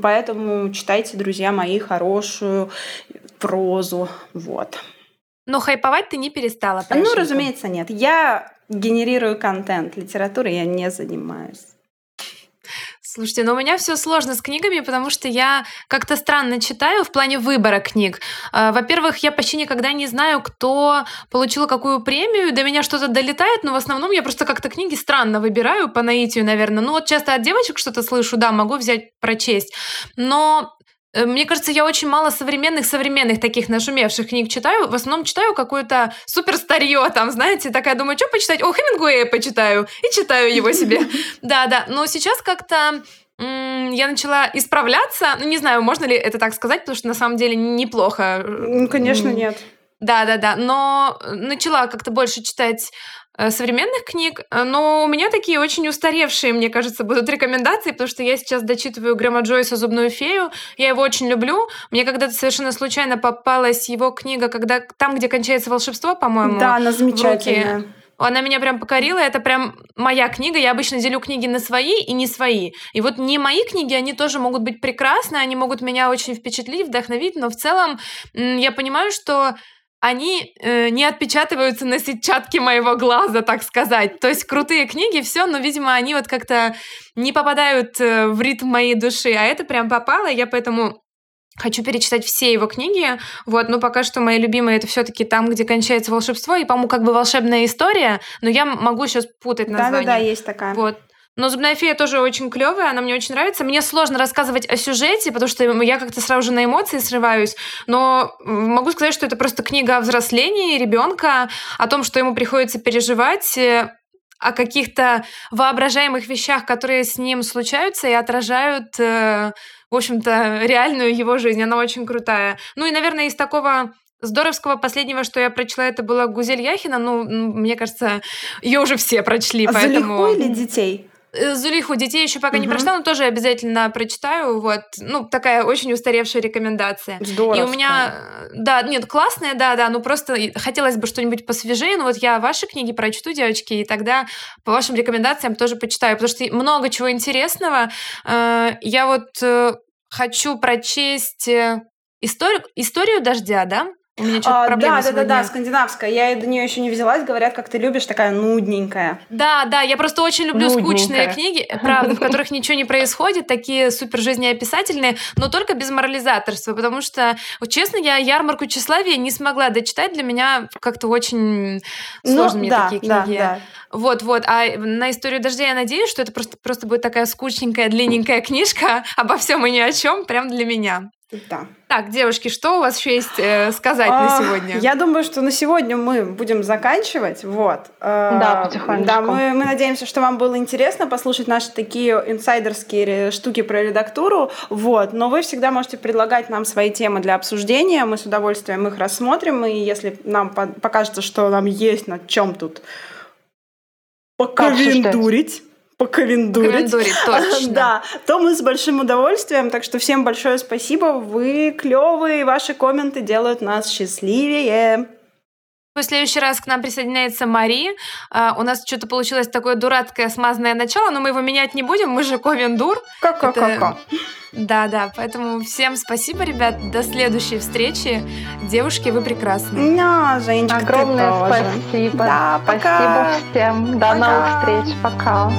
S1: Поэтому читайте, друзья мои, хорошую прозу. Вот.
S3: Но хайповать ты не перестала.
S1: Ну, разумеется, нет. Я генерирую контент. Литературой я не занимаюсь.
S3: Слушайте, но у меня все сложно с книгами, потому что я как-то странно читаю в плане выбора книг. А, во-первых, я почти никогда не знаю, кто получил какую премию, до меня что-то долетает, но в основном я просто как-то книги странно выбираю по наитию, наверное. Ну вот часто от девочек что-то слышу, да, могу взять прочесть. Но мне кажется, я очень мало современных, современных таких нашумевших книг читаю. В основном читаю какое-то супер старье, там, знаете, такая думаю, что почитать? О, Хемингуэя почитаю. <laughs> И читаю его себе. <laughs> Да-да. Но сейчас как-то я начала исправляться. Ну, не знаю, можно ли это так сказать, потому что на самом деле неплохо.
S1: Ну, конечно, нет.
S3: Да, да, да. Но начала как-то больше читать Э, современных книг, э, но у меня такие очень устаревшие, мне кажется, будут рекомендации, потому что я сейчас дочитываю Грэма Джойса «Зубную фею», я его очень люблю. Мне когда-то совершенно случайно попалась его книга, когда там, где кончается волшебство, по-моему.
S1: Да, она замечательная.
S3: Она меня прям покорила, это прям моя книга. Я обычно делю книги на свои и не свои. И вот не мои книги, они тоже могут быть прекрасны, они могут меня очень впечатлить, вдохновить, но в целом я понимаю, что они э, не отпечатываются на сетчатке моего глаза, так сказать. То есть крутые книги, все, но, видимо, они вот как-то не попадают э, в ритм моей души, а это прям попало, я поэтому Хочу перечитать все его книги, вот, но пока что мои любимые это все-таки там, где кончается волшебство, и, по-моему, как бы волшебная история, но я могу сейчас путать название.
S1: Да-да-да, есть такая.
S3: Вот. Но «Зубная фея» тоже очень клевая, она мне очень нравится. Мне сложно рассказывать о сюжете, потому что я как-то сразу же на эмоции срываюсь. Но могу сказать, что это просто книга о взрослении ребенка, о том, что ему приходится переживать, э, о каких-то воображаемых вещах, которые с ним случаются и отражают, э, в общем-то, реальную его жизнь. Она очень крутая. Ну и, наверное, из такого Здоровского последнего, что я прочла, это была Гузель Яхина. Ну, мне кажется, ее уже все прочли,
S1: а
S3: поэтому...
S1: За легко или детей?
S3: Э, Зулиху детей еще пока угу. не прочитала, но тоже обязательно прочитаю. Вот, ну, такая очень устаревшая рекомендация.
S1: Здорово.
S3: И у меня, да, нет, классная, да, да, ну просто хотелось бы что-нибудь посвежее, но вот я ваши книги прочту, девочки, и тогда по вашим рекомендациям тоже почитаю, потому что много чего интересного. Э, я вот э, хочу прочесть историю, историю дождя, да?
S1: У меня что-то а, проблемы да, да, да, да, скандинавская. Я до нее еще не взялась. Говорят, как ты любишь, такая нудненькая.
S3: Да, да, я просто очень люблю скучные книги, правда, в которых ничего не происходит, такие супер жизнеописательные, но только без морализаторства, потому что, честно, я ярмарку тщеславия не смогла дочитать. Для меня как-то очень сложно ну, мне да, такие книги. Да, да. Вот, вот. А на историю дождя я надеюсь, что это просто, просто будет такая скучненькая, длинненькая книжка <laughs> обо всем и ни о чем, прям для меня.
S1: Да.
S3: Так, девушки, что у вас еще есть э, сказать а, на сегодня?
S1: Я думаю, что на сегодня мы будем заканчивать. Вот.
S2: Э, да, потихонечку.
S1: Да, мы, мы надеемся, что вам было интересно послушать наши такие инсайдерские штуки про редактуру. Вот. Но вы всегда можете предлагать нам свои темы для обсуждения. Мы с удовольствием их рассмотрим. И если нам покажется, что нам есть над чем тут поковендурить, покавендурить.
S3: Покавендурить, точно. <laughs>
S1: да, то мы с большим удовольствием. Так что всем большое спасибо. Вы клевые, ваши комменты делают нас счастливее.
S3: В следующий раз к нам присоединяется Мари. Uh, у нас что-то получилось такое дурацкое смазанное начало, но мы его менять не будем, мы же Ковендур.
S1: Как-как-как.
S3: Да, да, поэтому всем спасибо, ребят. До следующей встречи. Девушки, вы прекрасны.
S1: Да, Женечка,
S2: Огромное спасибо. Да,
S1: пока.
S2: Спасибо всем. До пока. новых встреч. Пока.